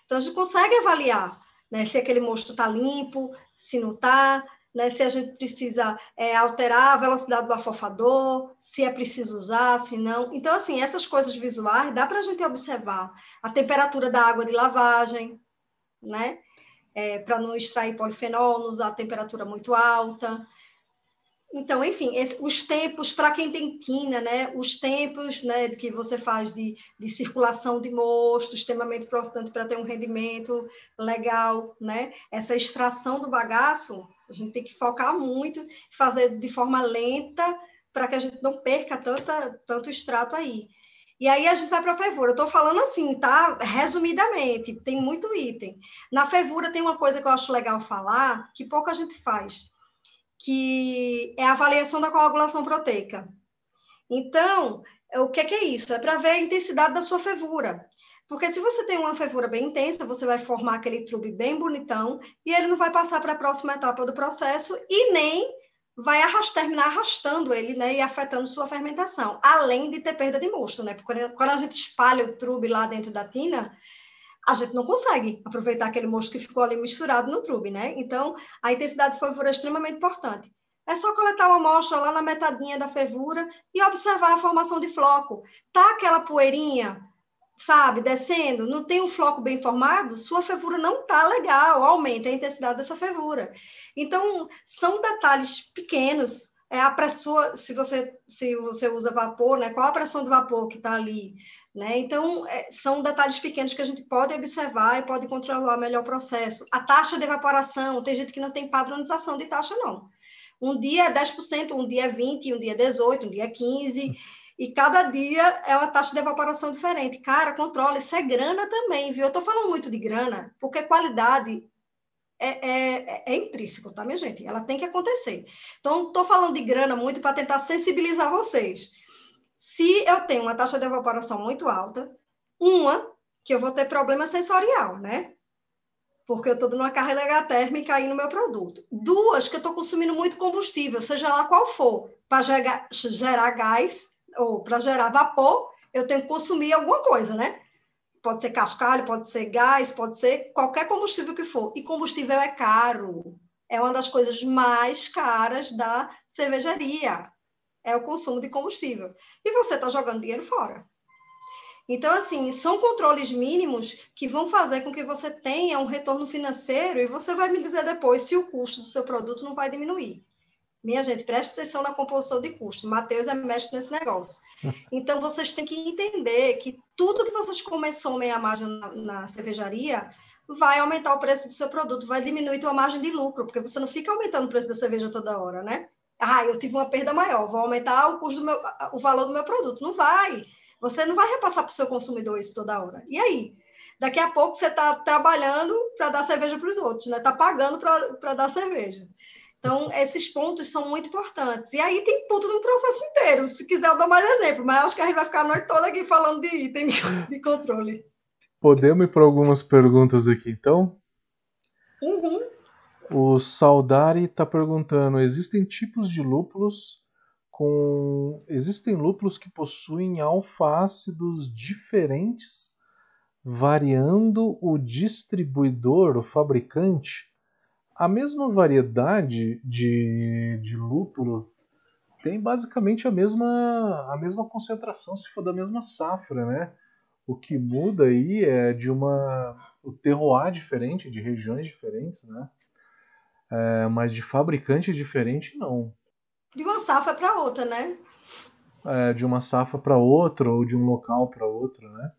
Então a gente consegue avaliar, né, se aquele mosto está limpo, se não está, né, se a gente precisa é, alterar a velocidade do afofador, se é preciso usar, se não. Então, assim, essas coisas visuais dá para a gente observar a temperatura da água de lavagem, né? É, para não extrair polifenol, não usar temperatura muito alta. Então, enfim, esse, os tempos, para quem tem tina, né, os tempos né, que você faz de, de circulação de mosto, extremamente importante para ter um rendimento legal, né? Essa extração do bagaço, a gente tem que focar muito, fazer de forma lenta, para que a gente não perca tanta, tanto extrato aí. E aí a gente vai para a fervura. Eu estou falando assim, tá? Resumidamente, tem muito item. Na fervura tem uma coisa que eu acho legal falar, que pouca gente faz que é a avaliação da coagulação proteica. Então, o que, que é isso? É para ver a intensidade da sua fervura. Porque se você tem uma fervura bem intensa, você vai formar aquele trube bem bonitão e ele não vai passar para a próxima etapa do processo e nem vai arrastar, terminar arrastando ele né, e afetando sua fermentação, além de ter perda de mosto. Né? Porque quando a gente espalha o trube lá dentro da tina, a gente não consegue aproveitar aquele mosto que ficou ali misturado no trube, né? Então, a intensidade de fervura é extremamente importante. É só coletar uma amostra lá na metadinha da fervura e observar a formação de floco. Tá aquela poeirinha, sabe, descendo, não tem um floco bem formado, sua fervura não tá legal, aumenta a intensidade dessa fervura. Então, são detalhes pequenos. É a pressão, se você se você usa vapor, né? Qual a pressão do vapor que está ali? Né? Então, é, são detalhes pequenos que a gente pode observar e pode controlar melhor o processo. A taxa de evaporação, tem gente que não tem padronização de taxa, não. Um dia é 10%, um dia é 20%, um dia é 18%, um dia é 15%, e cada dia é uma taxa de evaporação diferente. Cara, controla, isso é grana também, viu? Eu estou falando muito de grana, porque qualidade é, é, é, intrínseco, tá, minha gente? Ela tem que acontecer. Então, estou falando de grana muito para tentar sensibilizar vocês. Se eu tenho uma taxa de evaporação muito alta, uma, que eu vou ter problema sensorial, né? Porque eu estou dando uma carga térmica aí no meu produto. Duas, que eu estou consumindo muito combustível, seja lá qual for, para gerar gás ou para gerar vapor, eu tenho que consumir alguma coisa, né? Pode ser cascalho, pode ser gás, pode ser qualquer combustível que for. E combustível é caro. É uma das coisas mais caras da cervejaria é o consumo de combustível. E você está jogando dinheiro fora. Então, assim, são controles mínimos que vão fazer com que você tenha um retorno financeiro e você vai me dizer depois se o custo do seu produto não vai diminuir. Minha gente, preste atenção na composição de custo. Matheus é mestre nesse negócio. Então, vocês têm que entender que tudo que vocês consomem a margem na, na cervejaria vai aumentar o preço do seu produto, vai diminuir a margem de lucro, porque você não fica aumentando o preço da cerveja toda hora, né? ah, eu tive uma perda maior, vou aumentar o custo do meu, o valor do meu produto. Não vai. Você não vai repassar para o seu consumidor isso toda hora. E aí? Daqui a pouco você está trabalhando para dar cerveja para os outros, né? Está pagando para dar cerveja. Então, esses pontos são muito importantes. E aí tem ponto no processo inteiro. Se quiser, eu dou mais exemplo, mas acho que a gente vai ficar a noite toda aqui falando de item de controle. Podemos ir para algumas perguntas aqui, então? Uhum. O Saudari está perguntando: existem tipos de lúpulos com. Existem lúpulos que possuem alfa-ácidos diferentes, variando o distribuidor, o fabricante? A mesma variedade de, de lúpulo tem basicamente a mesma, a mesma concentração se for da mesma safra, né? O que muda aí é de uma o terroir diferente, de regiões diferentes, né? É, mas de fabricante diferente, não. De uma safra para outra, né? É, de uma safra para outra ou de um local para outro, né?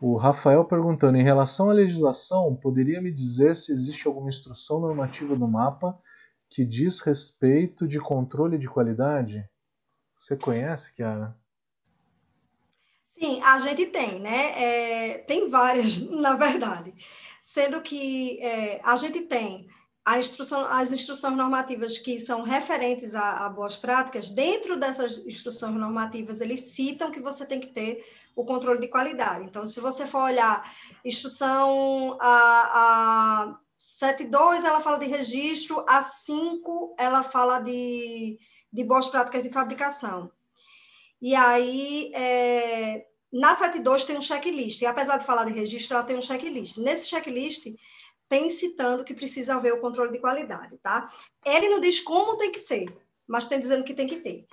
O Rafael perguntando, em relação à legislação, poderia me dizer se existe alguma instrução normativa do mapa que diz respeito de controle de qualidade? Você conhece, Kiara? Sim, a gente tem, né? É, tem várias, na verdade. Sendo que é, a gente tem instrução, as instruções normativas que são referentes a, a, boas práticas, dentro dessas instruções normativas, eles citam que você tem que ter o controle de qualidade. Então, se você for olhar instrução a, a 7.2, ela fala de registro, a 5, ela fala de, de boas práticas de fabricação. E aí, é, na 72 tem um checklist, e apesar de falar de registro, ela tem um checklist. Nesse checklist, tem citando que precisa haver o controle de qualidade, tá? Ele não diz como tem que ser, mas tem dizendo que tem que ter.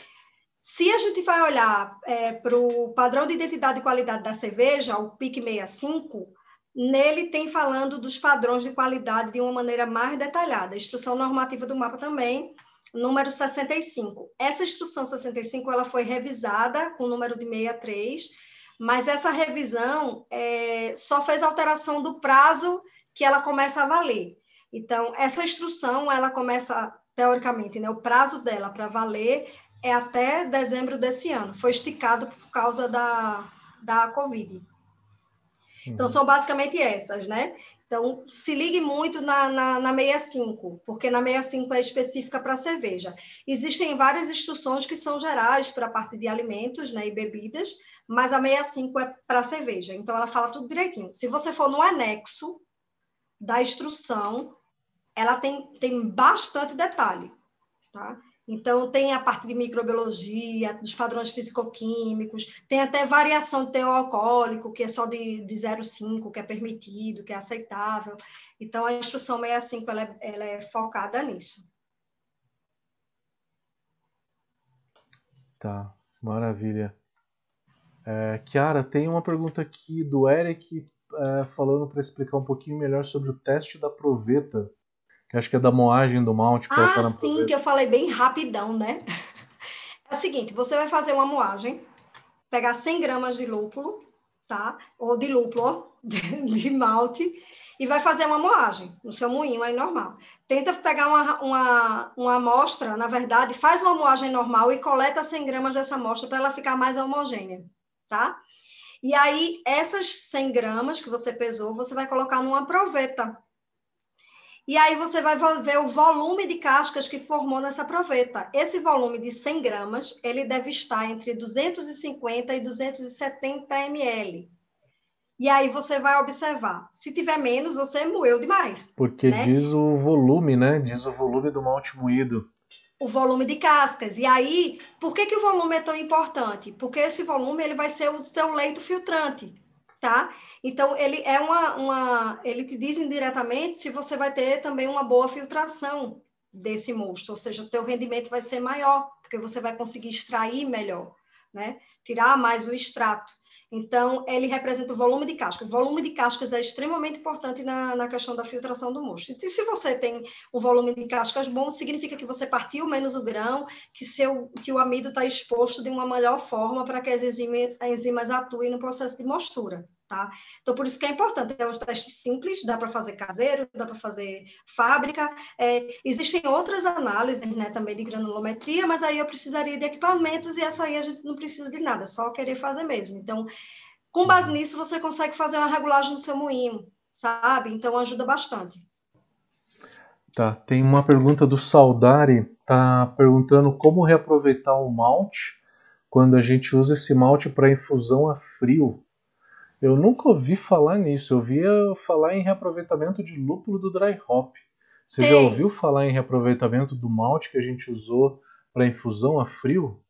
Se a gente vai olhar é, para o padrão de identidade e qualidade da cerveja, o PIC 65, nele tem falando dos padrões de qualidade de uma maneira mais detalhada. A instrução normativa do mapa também, número 65. Essa instrução 65 ela foi revisada com o número de 63, mas essa revisão é, só fez alteração do prazo que ela começa a valer. Então, essa instrução, ela começa, teoricamente, né, o prazo dela para valer é até dezembro desse ano. Foi esticado por causa da, da Covid. Então, uhum. são basicamente essas, né? Então, se ligue muito na, na, na 65, porque na 65 é específica para cerveja. Existem várias instruções que são gerais para a parte de alimentos né, e bebidas, mas a 65 é para cerveja. Então, ela fala tudo direitinho. Se você for no anexo da instrução, ela tem, tem bastante detalhe, tá? Então, tem a parte de microbiologia, dos padrões fisicoquímicos, tem até variação de teor alcoólico, que é só de, de 0,5, que é permitido, que é aceitável. Então, a instrução 65 ela é, ela é focada nisso. Tá, maravilha. É, Kiara, tem uma pergunta aqui do Eric é, falando para explicar um pouquinho melhor sobre o teste da proveta que acho que é da moagem do malte. Ah, sim, proveta. que eu falei bem rapidão, né? É o seguinte, você vai fazer uma moagem, pegar 100 gramas de lúpulo, tá? Ou de lúpulo, de, de malte, e vai fazer uma moagem no seu moinho aí normal. Tenta pegar uma, uma, uma amostra, na verdade, faz uma moagem normal e coleta 100 gramas dessa amostra para ela ficar mais homogênea, tá? E aí, essas 100 gramas que você pesou, você vai colocar numa proveta, e aí você vai ver o volume de cascas que formou nessa proveta. Esse volume de 100 gramas, ele deve estar entre 250 e 270 ml. E aí você vai observar. Se tiver menos, você moeu demais. Porque né? diz o volume, né? Diz o volume do malte moído. O volume de cascas. E aí, por que, que o volume é tão importante? Porque esse volume ele vai ser o seu leito filtrante tá? Então, ele é uma, uma, ele te diz indiretamente se você vai ter também uma boa filtração desse mosto, ou seja, o teu rendimento vai ser maior, porque você vai conseguir extrair melhor, né? Tirar mais o extrato. Então, ele representa o volume de cascas. O volume de cascas é extremamente importante na, na questão da filtração do mosto. E se você tem um volume de cascas bom, significa que você partiu menos o grão, que, seu, que o amido está exposto de uma melhor forma para que as enzimas, as enzimas atuem no processo de mostura. Tá? Então, por isso que é importante. É um teste simples, dá para fazer caseiro, dá para fazer fábrica. É, existem outras análises né, também de granulometria, mas aí eu precisaria de equipamentos e essa aí a gente não precisa de nada, só querer fazer mesmo. Então, com base nisso, você consegue fazer uma regulagem no seu moinho, sabe? Então, ajuda bastante. Tá, tem uma pergunta do Saudari, tá perguntando como reaproveitar o malte quando a gente usa esse malte para infusão a frio. Eu nunca ouvi falar nisso. Eu ouvia falar em reaproveitamento de lúpulo do dry hop. Você já ouviu falar em reaproveitamento do malte que a gente usou para infusão a frio?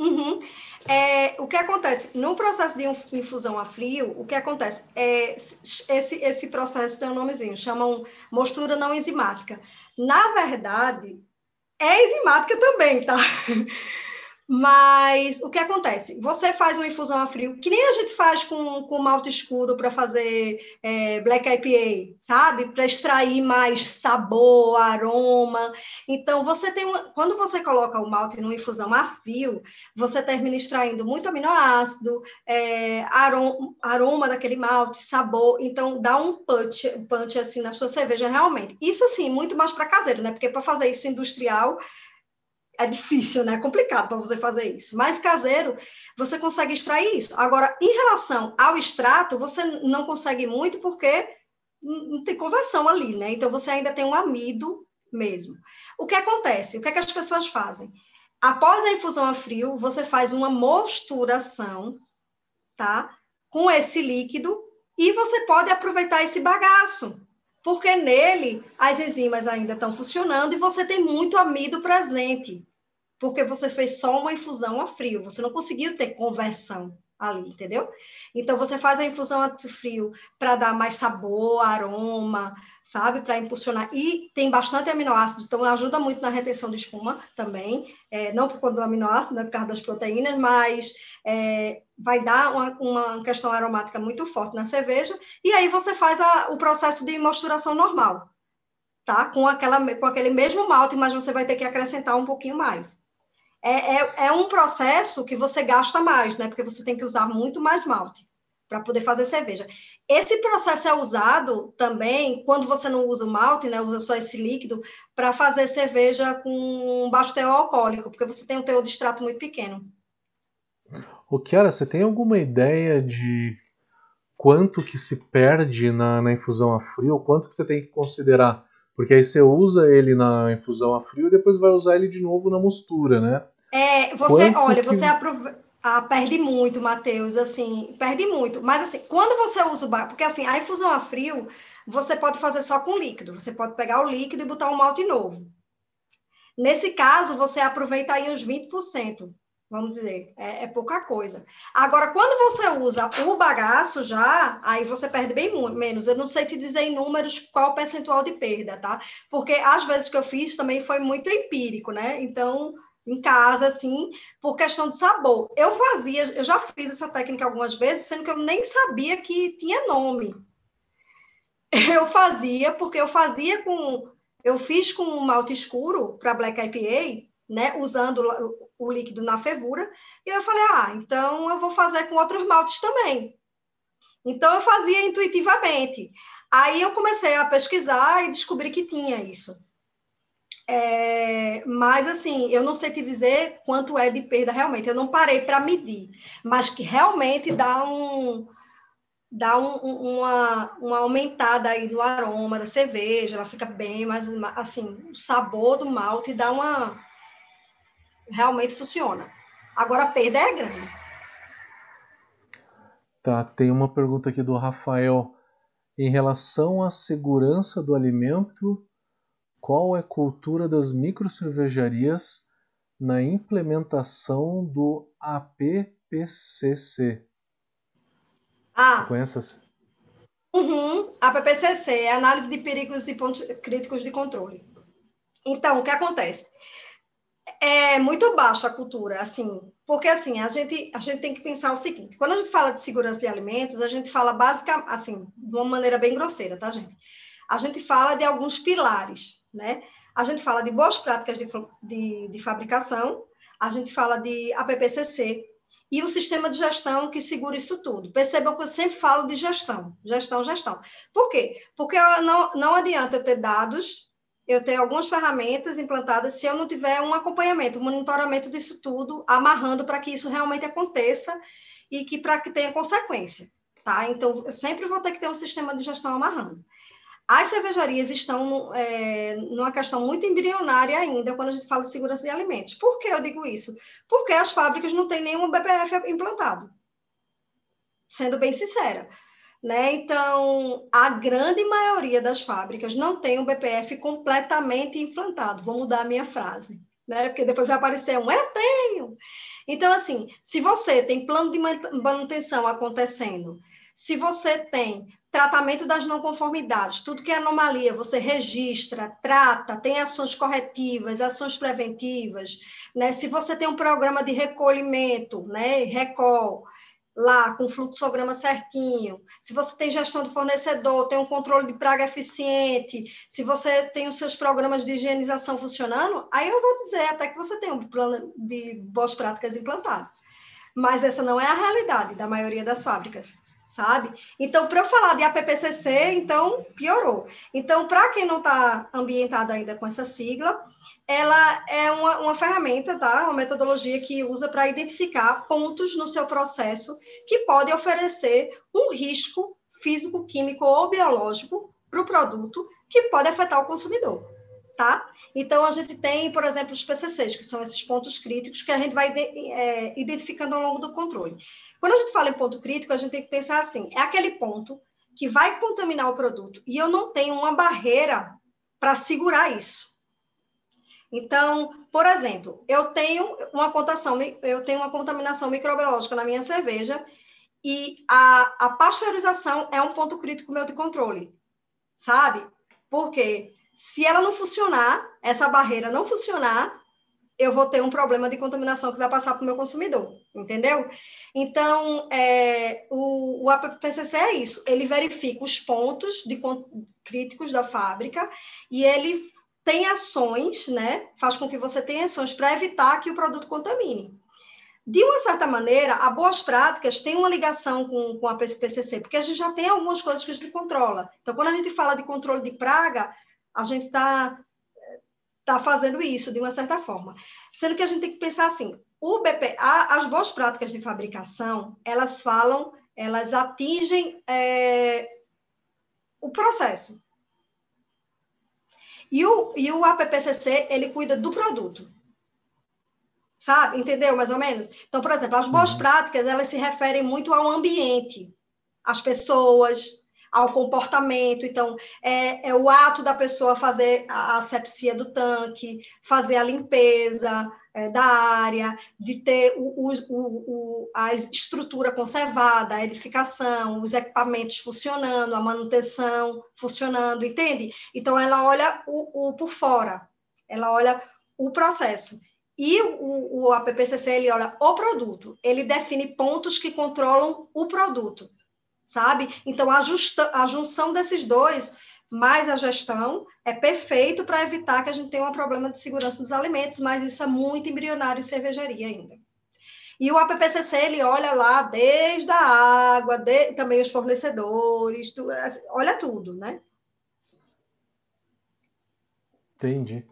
Uhum. É, o que acontece? No processo de infusão a frio, o que acontece? É, esse, esse processo tem um nomezinho, chamam mostura não enzimática. Na verdade, é enzimática também, tá? Mas o que acontece? Você faz uma infusão a frio, que nem a gente faz com, com malte escuro para fazer é, Black IPA, sabe? Para extrair mais sabor, aroma. Então, você tem uma, quando você coloca o malte numa infusão a frio, você termina extraindo muito aminoácido, é, aroma, aroma daquele malte, sabor. Então, dá um punch, punch assim na sua cerveja realmente. Isso, assim, muito mais para caseiro, né? Porque para fazer isso industrial é difícil, né? É complicado para você fazer isso. Mas caseiro, você consegue extrair isso. Agora, em relação ao extrato, você não consegue muito porque não tem conversão ali, né? Então você ainda tem um amido mesmo. O que acontece? O que, é que as pessoas fazem? Após a infusão a frio, você faz uma mosturação, tá? Com esse líquido e você pode aproveitar esse bagaço, porque nele as enzimas ainda estão funcionando e você tem muito amido presente porque você fez só uma infusão a frio, você não conseguiu ter conversão ali, entendeu? Então você faz a infusão a frio para dar mais sabor, aroma, sabe? Para impulsionar. E tem bastante aminoácido, então ajuda muito na retenção de espuma também. É, não por conta do aminoácido, não é por causa das proteínas, mas é, vai dar uma, uma, questão aromática muito forte na cerveja. E aí você faz a, o processo de mosturação normal, tá? Com, aquela, com aquele mesmo malte, mas você vai ter que acrescentar um pouquinho mais é, é, é um processo que você gasta mais, né? Porque você tem que usar muito mais malte para poder fazer cerveja. Esse processo é usado também quando você não usa o malte, né? Usa só esse líquido para fazer cerveja com baixo teor alcoólico, porque você tem um teor de extrato muito pequeno. O Kiara, você tem alguma ideia de quanto que se perde na, na infusão a frio? Quanto que você tem que considerar porque aí você usa ele na infusão a frio e depois vai usar ele de novo na mostura, né? É, você, Quanto olha, que... você aprove... ah, perde muito, Matheus, assim, perde muito. Mas assim, quando você usa o porque assim, a infusão a frio, você pode fazer só com líquido. Você pode pegar o líquido e botar um malte novo. Nesse caso, você aproveita aí uns 20% vamos dizer, é, é, pouca coisa. Agora, quando você usa o bagaço já, aí você perde bem menos. Eu não sei te dizer em números qual o percentual de perda, tá? Porque às vezes que eu fiz também foi muito empírico, né? Então, em casa, assim, por questão de sabor. Eu fazia, eu já fiz essa técnica algumas vezes, sendo que eu nem sabia que tinha nome. Eu fazia, porque eu fazia com. Eu fiz com malte escuro para Black IPA, né? Usando o líquido na fervura. E eu falei, ah, então eu vou fazer com outros maltes também. Então eu fazia intuitivamente. Aí eu comecei a pesquisar e descobri que tinha isso. É, mas assim, eu não sei te dizer quanto é de perda realmente. Eu não parei para medir, mas que realmente dá um dá um, uma, uma aumentada aí no aroma da cerveja, ela fica bem mais assim, o sabor do malte dá uma realmente funciona. Agora a perda é grande. Tá, tem uma pergunta aqui do Rafael. Em relação à segurança do alimento, qual é a cultura das microcervejarias na implementação do APPCC? Ah, Você conhece? Uhum, APPCC é Análise de Perigos e Pontos Críticos de Controle. Então, o que acontece? é muito baixa a cultura, assim, porque assim, a gente, a gente tem que pensar o seguinte, quando a gente fala de segurança de alimentos, a gente fala basicamente, assim, de uma maneira bem grosseira, tá, gente? A gente fala de alguns pilares, né? A gente fala de boas práticas de, de, de fabricação, a gente fala de APPCC e o sistema de gestão que segura isso tudo. Percebam que eu sempre falo de gestão, gestão, gestão. Por quê? Porque não, não adianta eu ter dados eu tenho algumas ferramentas implantadas se eu não tiver um acompanhamento, um monitoramento disso tudo, amarrando para que isso realmente aconteça e que para que tenha consequência, tá? Então, eu sempre vou ter que ter um sistema de gestão amarrando. As cervejarias estão é, numa questão muito embrionária ainda quando a gente fala de segurança de alimentos. Por que eu digo isso? Porque as fábricas não têm nenhum BPF implantado. Sendo bem sincera. Né? Então, a grande maioria das fábricas não tem um BPF completamente implantado. Vou mudar a minha frase, né? porque depois vai aparecer um eu tenho. Então, assim, se você tem plano de manutenção acontecendo, se você tem tratamento das não conformidades, tudo que é anomalia, você registra, trata, tem ações corretivas, ações preventivas, né? Se você tem um programa de recolhimento, né, recall, lá com o fluxograma certinho, se você tem gestão do fornecedor, tem um controle de praga eficiente, se você tem os seus programas de higienização funcionando, aí eu vou dizer até que você tem um plano de boas práticas implantado. Mas essa não é a realidade da maioria das fábricas, sabe? Então, para eu falar de APPCC, então piorou. Então, para quem não está ambientado ainda com essa sigla, ela é uma, uma ferramenta, tá? Uma metodologia que usa para identificar pontos no seu processo que podem oferecer um risco físico, químico ou biológico para o produto que pode afetar o consumidor, tá? Então, a gente tem, por exemplo, os PCCs, que são esses pontos críticos que a gente vai é, identificando ao longo do controle. Quando a gente fala em ponto crítico, a gente tem que pensar assim, é aquele ponto que vai contaminar o produto e eu não tenho uma barreira para segurar isso. Então, por exemplo, eu tenho uma contação, eu tenho uma contaminação microbiológica na minha cerveja e a, a pasteurização é um ponto crítico meu de controle, sabe? Porque se ela não funcionar, essa barreira não funcionar, eu vou ter um problema de contaminação que vai passar para o meu consumidor, entendeu? Então, é, o, o APPCC é isso, ele verifica os pontos de, críticos da fábrica e ele tem ações, né? Faz com que você tenha ações para evitar que o produto contamine. De uma certa maneira, a Boas Práticas tem uma ligação com, com a PCC, porque a gente já tem algumas coisas que a gente controla. Então, quando a gente fala de controle de praga, a gente está tá fazendo isso de uma certa forma. Sendo que a gente tem que pensar assim, o BP, a, as boas práticas de fabricação, elas falam, elas atingem é, o processo. E o, e o APPCC, ele cuida do produto. Sabe? Entendeu, mais ou menos? Então, por exemplo, as boas uhum. práticas, elas se referem muito ao ambiente, às pessoas, ao comportamento. Então, é, é o ato da pessoa fazer a asepsia do tanque, fazer a limpeza é, da área, de ter o, o, o, a estrutura conservada, a edificação, os equipamentos funcionando, a manutenção funcionando, entende? Então, ela olha o, por fora, ela olha o processo. E o, o APPCC, ele olha o produto, ele define pontos que controlam o produto sabe? Então, a, justa, a junção desses dois, mais a gestão, é perfeito para evitar que a gente tenha um problema de segurança dos alimentos, mas isso é muito embrionário em cervejaria ainda. E o APPCC, ele olha lá desde a água, de, também os fornecedores, tu, assim, olha tudo, né? Entendi.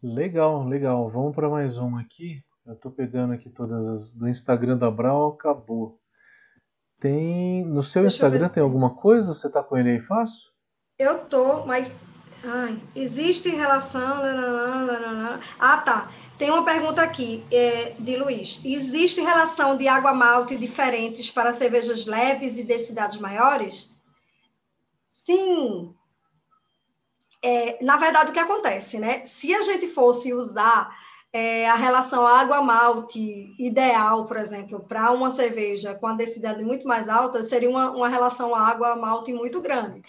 Legal, legal. Vamos para mais um aqui. Eu estou pegando aqui todas as do Instagram da Brau, acabou. Tem. No seu Deixa Instagram tem alguma coisa? Você tá com ele aí fácil? Eu tô, mas. Ai, existe relação. Ah, tá. Tem uma pergunta aqui é, de Luiz. Existe relação de água malte diferentes para cervejas leves e densidades maiores? Sim. É, na verdade, o que acontece, né? Se a gente fosse usar é, a relação água-malte ideal, por exemplo, para uma cerveja com a densidade muito mais alta, seria uma, uma relação água-malte muito grande.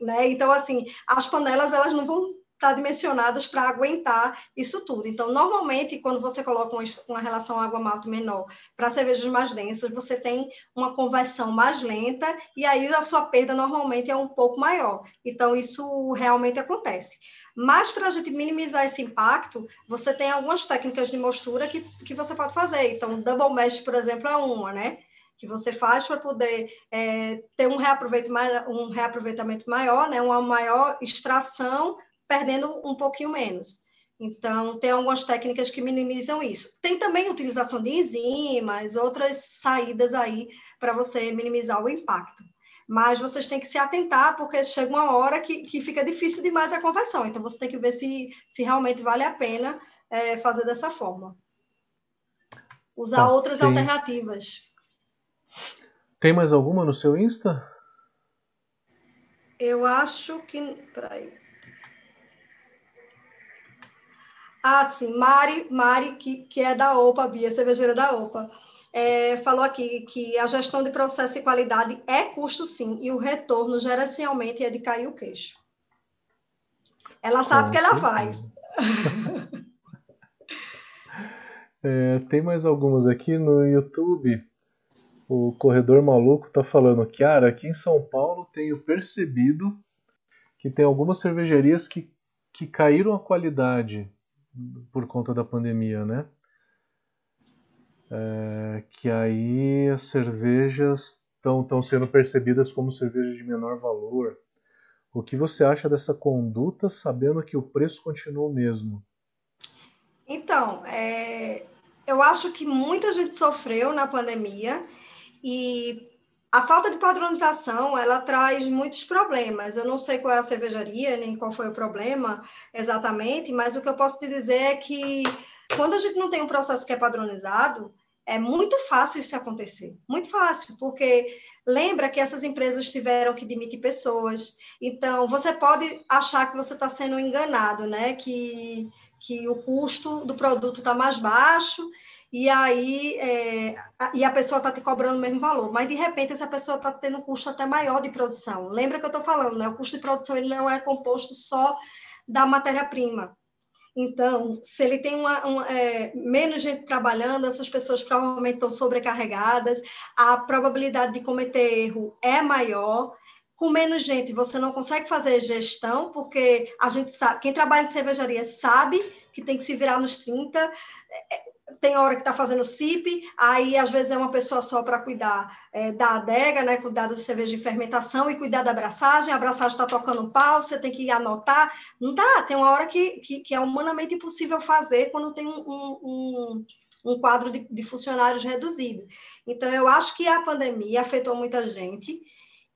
Né? Então, assim, as panelas elas não vão estar dimensionadas para aguentar isso tudo. Então, normalmente, quando você coloca uma, uma relação água-malte menor para cervejas mais densas, você tem uma conversão mais lenta e aí a sua perda normalmente é um pouco maior. Então, isso realmente acontece. Mas para a gente minimizar esse impacto, você tem algumas técnicas de mostura que, que você pode fazer. Então, double mesh, por exemplo, é uma, né? Que você faz para poder é, ter um, um reaproveitamento maior, né? Uma maior extração, perdendo um pouquinho menos. Então, tem algumas técnicas que minimizam isso. Tem também utilização de enzimas, outras saídas aí para você minimizar o impacto mas vocês têm que se atentar, porque chega uma hora que, que fica difícil demais a conversão, então você tem que ver se, se realmente vale a pena é, fazer dessa forma. Usar tá, outras tem... alternativas. Tem mais alguma no seu Insta? Eu acho que. Peraí. Ah, sim, Mari, Mari que, que é da OPA, Bia, cervejeira da OPA é, falou aqui que a gestão de processo e qualidade é custo sim, e o retorno gerencialmente é de cair o queixo. Ela sabe o que ela faz. é, tem mais algumas aqui no YouTube. O Corredor Maluco está falando, Kiara, aqui em São Paulo tenho percebido que tem algumas cervejarias que, que caíram a qualidade por conta da pandemia, né? É, que aí as cervejas estão sendo percebidas como cervejas de menor valor. O que você acha dessa conduta, sabendo que o preço continua o mesmo? Então, é, eu acho que muita gente sofreu na pandemia e a falta de padronização ela traz muitos problemas. Eu não sei qual é a cervejaria nem qual foi o problema exatamente, mas o que eu posso te dizer é que quando a gente não tem um processo que é padronizado, é muito fácil isso acontecer, muito fácil, porque Lembra que essas empresas tiveram que demitir pessoas. Então, você pode achar que você está sendo enganado, né? Que, que o custo do produto está mais baixo e aí é, e a pessoa está te cobrando o mesmo valor, mas de repente essa pessoa está tendo um custo até maior de produção. Lembra que eu estou falando, né? O custo de produção ele não é composto só da matéria-prima. Então, se ele tem uma, é, menos gente trabalhando, essas pessoas provavelmente estão sobrecarregadas, a probabilidade de cometer erro é maior. Com menos gente, você não consegue fazer gestão, porque a gente sabe, quem trabalha em cervejaria sabe que tem que se virar nos 30 tem hora que está fazendo CIP, aí às vezes é uma pessoa só para cuidar é, da adega, né, cuidar do cerveja de fermentação e cuidar da abraçagem, a abraçagem está tocando pau, você tem que anotar. Não dá, tem uma hora que, que, que é humanamente impossível fazer quando tem um, um, um quadro de, de funcionários reduzido. Então, eu acho que a pandemia afetou muita gente,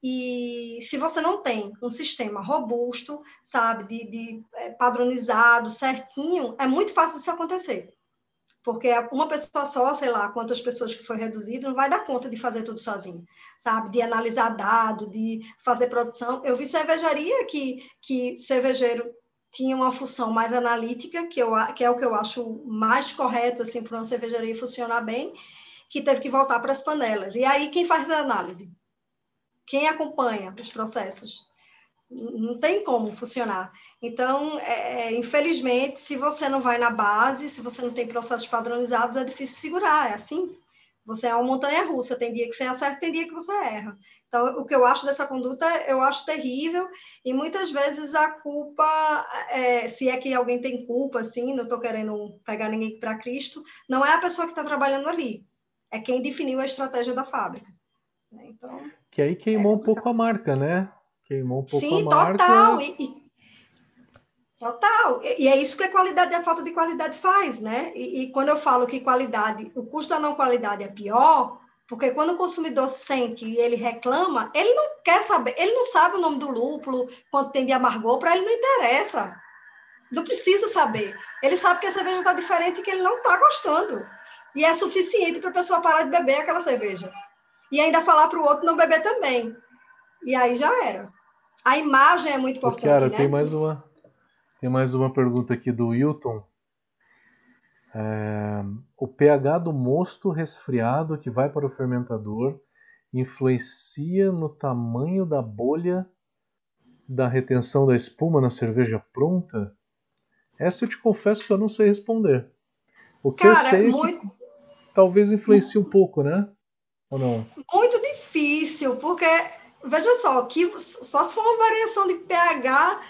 e se você não tem um sistema robusto, sabe, de, de é, padronizado, certinho, é muito fácil isso acontecer porque uma pessoa só, sei lá, quantas pessoas que foi reduzido, não vai dar conta de fazer tudo sozinho, sabe? De analisar dado, de fazer produção. Eu vi cervejaria que, que cervejeiro tinha uma função mais analítica, que, eu, que é o que eu acho mais correto, assim, para uma cervejaria funcionar bem, que teve que voltar para as panelas. E aí, quem faz a análise? Quem acompanha os processos? Não tem como funcionar. Então, é, é, infelizmente, se você não vai na base, se você não tem processos padronizados, é difícil segurar, é assim. Você é uma montanha russa, tem dia que você acerta, tem dia que você erra. Então, o que eu acho dessa conduta, eu acho terrível, e muitas vezes a culpa, é, se é que alguém tem culpa, assim, não estou querendo pegar ninguém para Cristo, não é a pessoa que está trabalhando ali, é quem definiu a estratégia da fábrica. Então, que aí queimou é, um pouco a marca, né? Queimou um pouco Sim, a marca. total. E, e, total. E, e, é isso que a qualidade, a falta de qualidade faz, né? E, e, quando eu falo que qualidade, o custo da não qualidade é pior, porque quando o consumidor sente e ele reclama, ele não quer saber, ele não sabe o nome do lúpulo, quanto tem de amargor, para ele não interessa. Não precisa saber. Ele sabe que a cerveja está diferente e que ele não está gostando. E é suficiente para a pessoa parar de beber aquela cerveja. E ainda falar para o outro não beber também. E aí já era. A imagem é muito importante. Cara, né? tem mais uma. Tem mais uma pergunta aqui do Wilton. É, o pH do mosto resfriado que vai para o fermentador influencia no tamanho da bolha da retenção da espuma na cerveja pronta? Essa eu te confesso que eu não sei responder. O que Cara, eu sei muito... é que talvez influencie um pouco, né? Ou não? Muito difícil, porque veja só, que só se for uma variação de pH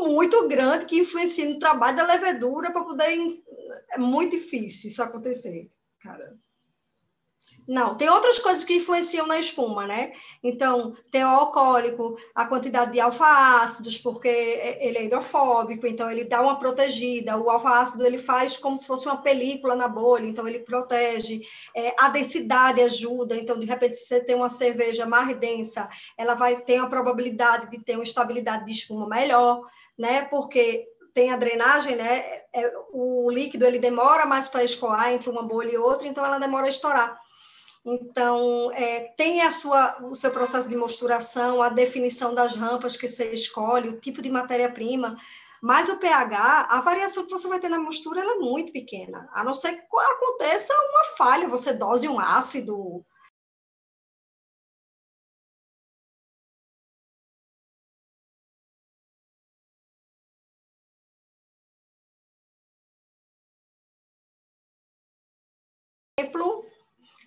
muito grande que influencia no trabalho da levedura para poder. É muito difícil isso acontecer, cara. Não, tem outras coisas que influenciam na espuma, né? Então, tem o alcoólico, a quantidade de alfa-ácidos, porque ele é hidrofóbico, então ele dá uma protegida. O alfa-ácido ele faz como se fosse uma película na bolha, então ele protege. É, a densidade ajuda, então, de repente, se você tem uma cerveja mais densa, ela vai ter a probabilidade de ter uma estabilidade de espuma melhor, né? Porque tem a drenagem, né? É, o líquido ele demora mais para escoar entre uma bolha e outra, então ela demora a estourar. Então, é, tem a sua, o seu processo de mosturação, a definição das rampas que você escolhe, o tipo de matéria-prima, mas o pH, a variação que você vai ter na mostura é muito pequena, a não ser que aconteça uma falha, você dose um ácido. Exemplo,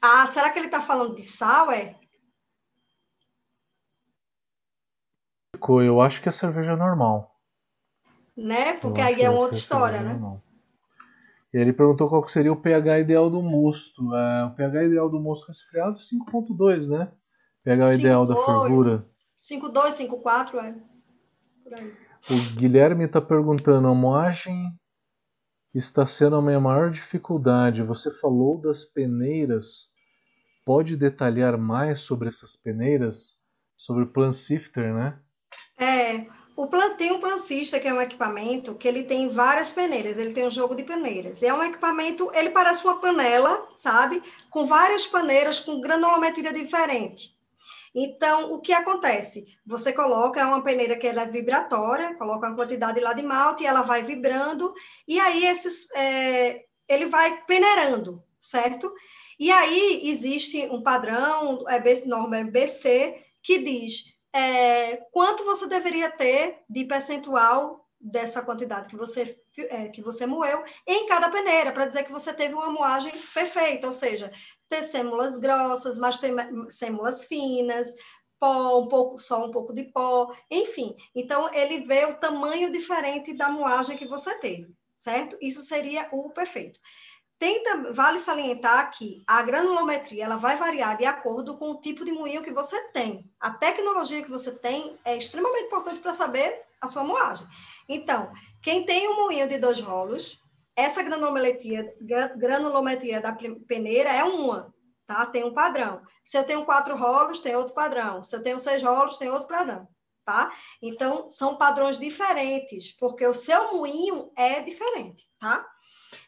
ah, será que ele está falando de sal, é? Eu acho que é cerveja normal. Né? Porque aí é outra história, né? Normal. E ele perguntou qual seria o pH ideal do mosto. É, o pH ideal do mosto resfriado é 5.2, né? pH 5, ideal 2, da fervura. 5.2, 5.4, é. Por aí. O Guilherme está perguntando, a moagem está sendo a minha maior dificuldade. Você falou das peneiras. Pode detalhar mais sobre essas peneiras? Sobre o Plan Sifter, né? É, o plan, tem um Plancista, que é um equipamento que ele tem várias peneiras, ele tem um jogo de peneiras. É um equipamento, ele parece uma panela, sabe? Com várias paneiras com granulometria diferente. Então, o que acontece? Você coloca é uma peneira que ela é vibratória, coloca uma quantidade lá de malte e ela vai vibrando, e aí esses, é, ele vai peneirando, certo? E aí existe um padrão, é norma BC, que diz é, quanto você deveria ter de percentual dessa quantidade que você, é, que você moeu em cada peneira, para dizer que você teve uma moagem perfeita, ou seja, ter sêmulas grossas, mas ter sêmulas finas, pó, um pouco só um pouco de pó, enfim. Então ele vê o tamanho diferente da moagem que você teve, certo? Isso seria o perfeito. Tenta, vale salientar que a granulometria ela vai variar de acordo com o tipo de moinho que você tem. A tecnologia que você tem é extremamente importante para saber a sua moagem. Então, quem tem um moinho de dois rolos, essa granulometria, granulometria da peneira é uma, tá? Tem um padrão. Se eu tenho quatro rolos, tem outro padrão. Se eu tenho seis rolos, tem outro padrão, tá? Então, são padrões diferentes, porque o seu moinho é diferente, tá?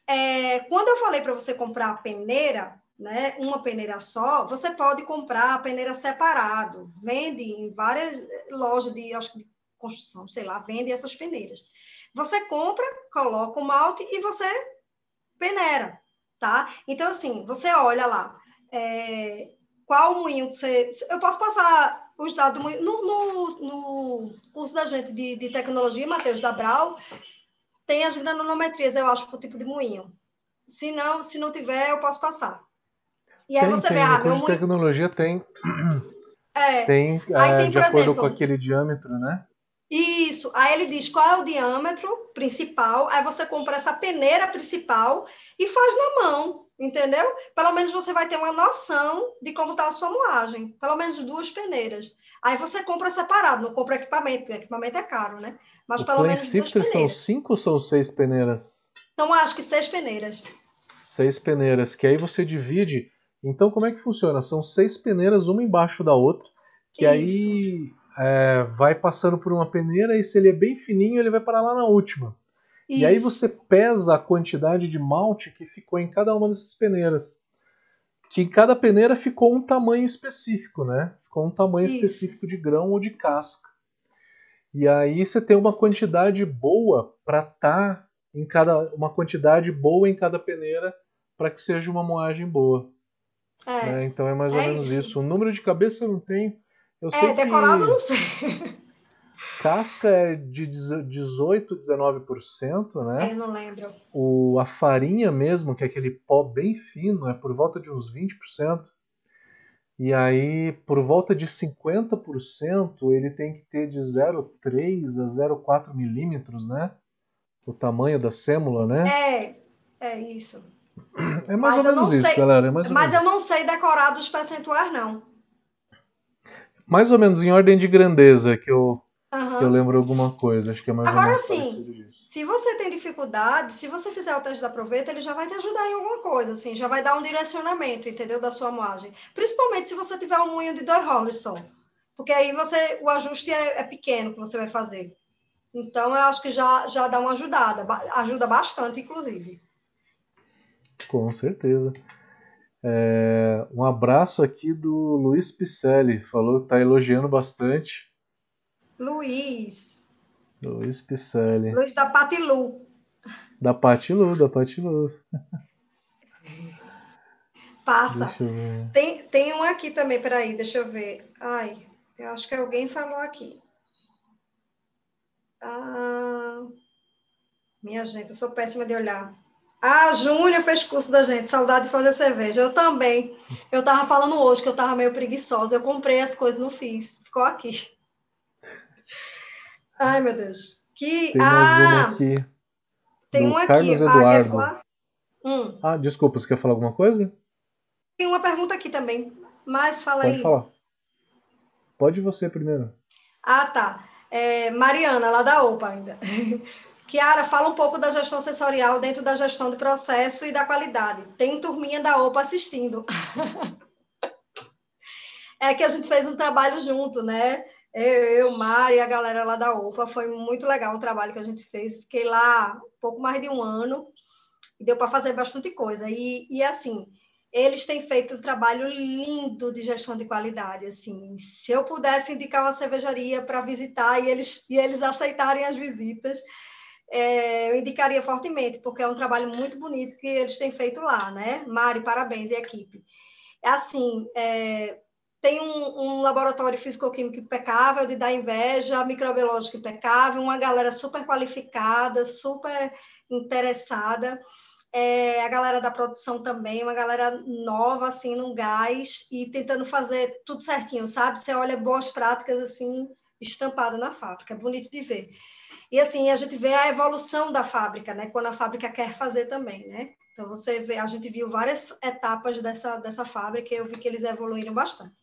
É, quando eu falei para você comprar a peneira, né, uma peneira só, você pode comprar a peneira separado. Vende em várias lojas de, acho de construção, sei lá, vende essas peneiras. Você compra, coloca o malte e você peneira, tá? Então, assim, você olha lá, é, qual moinho que você... Eu posso passar os dados do moinho... No, no, no curso da gente de, de tecnologia, Matheus da Brau, tem as granulometrias, eu acho, para o tipo de moinho. Se não, se não tiver, eu posso passar. E aí tem, você tem, vê, ah, meu moinho... tecnologia tem... É. Tem, é, tem de acordo exemplo, com aquele diâmetro, né? Isso. Aí ele diz qual é o diâmetro principal. Aí você compra essa peneira principal e faz na mão, entendeu? Pelo menos você vai ter uma noção de como está a sua moagem. Pelo menos duas peneiras. Aí você compra separado, não compra equipamento, porque equipamento é caro, né? Mas o pelo menos duas são cinco ou são seis peneiras? Então acho que seis peneiras. Seis peneiras, que aí você divide. Então como é que funciona? São seis peneiras, uma embaixo da outra, que Isso. aí é, vai passando por uma peneira e se ele é bem fininho, ele vai parar lá na última. Isso. E aí você pesa a quantidade de malte que ficou em cada uma dessas peneiras. Que em cada peneira ficou um tamanho específico, né? Ficou um tamanho Isso. específico de grão ou de casca. E aí você tem uma quantidade boa para estar tá em cada uma quantidade boa em cada peneira para que seja uma moagem boa. É. Né? Então é mais ou é menos isso. isso. O número de cabeça eu não tenho, eu é, decorado que... não sei. Casca é de 18, 19%, né? É, eu não lembro. O, a farinha mesmo, que é aquele pó bem fino, é por volta de uns 20%. E aí, por volta de 50%, ele tem que ter de 0,3 a 0,4 milímetros, né? O tamanho da sêmula, né? É, é isso. É mais Mas ou menos isso, sei, galera. É mais Mas eu não sei decorar dos percentuais, não mais ou menos em ordem de grandeza que eu, uhum. eu lembro alguma coisa. Acho que é mais Agora, ou menos sim, parecido disso. Se você tem dificuldade, se você fizer o teste da proveta, ele já vai te ajudar em alguma coisa, assim, já vai dar um direcionamento, entendeu, da sua moagem. Principalmente se você tiver um moinho de dois rolos só. Porque aí você, o ajuste é, é pequeno que você vai fazer. Então, eu acho que já, já dá uma ajudada, ajuda bastante, inclusive. Com certeza. É, um abraço aqui do Luiz Picelli, falou que tá elogiando bastante. Luiz. Luiz Picelli. Luiz da Patilu. Da Patilu, da Patilu. Passa. Tem, tem um aqui também, peraí, deixa eu ver. Ai, eu acho que alguém falou aqui. Ah, minha gente, eu sou péssima de olhar. Ah, Júnior fez curso da gente, saudade de fazer cerveja. Eu também. Eu tava falando hoje que eu tava meio preguiçosa. Eu comprei as coisas, não fiz. Ficou aqui. Ai, meu Deus. Que... Tem mais ah, uma aqui. Tem um aqui. Carlos ah, Eduardo. Ah, hum. ah, desculpa, você quer falar alguma coisa? Tem uma pergunta aqui também. Mas fala Pode aí. Pode falar. Pode você primeiro. Ah, tá. É, Mariana, lá da OPA ainda. Kiara, fala um pouco da gestão sensorial dentro da gestão do processo e da qualidade. Tem turminha da OPA assistindo. é que a gente fez um trabalho junto, né? Eu, Mari e a galera lá da OPA. Foi muito legal o trabalho que a gente fez. Fiquei lá pouco mais de um ano e deu para fazer bastante coisa. E, e assim, eles têm feito um trabalho lindo de gestão de qualidade. Assim, se eu pudesse indicar uma cervejaria para visitar e eles, e eles aceitarem as visitas, é, eu indicaria fortemente, porque é um trabalho muito bonito que eles têm feito lá, né? Mari, parabéns e equipe. Assim, é, tem um, um laboratório físico-químico impecável, de dar inveja, microbiológico impecável, uma galera super qualificada, super interessada é, a galera da produção também, uma galera nova, assim, no gás, e tentando fazer tudo certinho, sabe? Você olha boas práticas, assim, estampadas na fábrica, é bonito de ver. E, assim, a gente vê a evolução da fábrica, né? Quando a fábrica quer fazer também, né? Então, você vê, a gente viu várias etapas dessa, dessa fábrica e eu vi que eles evoluíram bastante.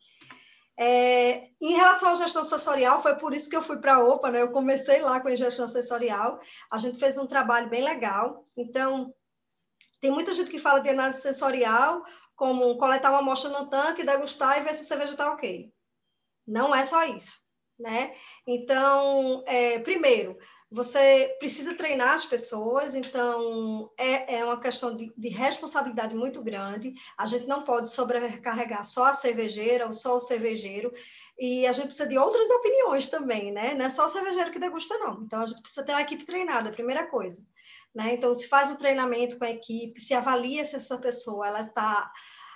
É, em relação à gestão sensorial, foi por isso que eu fui para a OPA, né? Eu comecei lá com a gestão sensorial, a gente fez um trabalho bem legal. Então, tem muita gente que fala de análise sensorial como coletar uma amostra no tanque, degustar e ver se a cerveja está ok. Não é só isso, né? Então, é, primeiro, você precisa treinar as pessoas, então é, é uma questão de, de, responsabilidade muito grande. A gente não pode sobrecarregar só a cervejeira ou só o cervejeiro, e a gente precisa de outras opiniões também, né? Não é só o cervejeiro que degusta, não. Então a gente precisa ter uma equipe treinada, primeira coisa. Né? Então, se faz o treinamento com a equipe, se avalia se essa pessoa ela está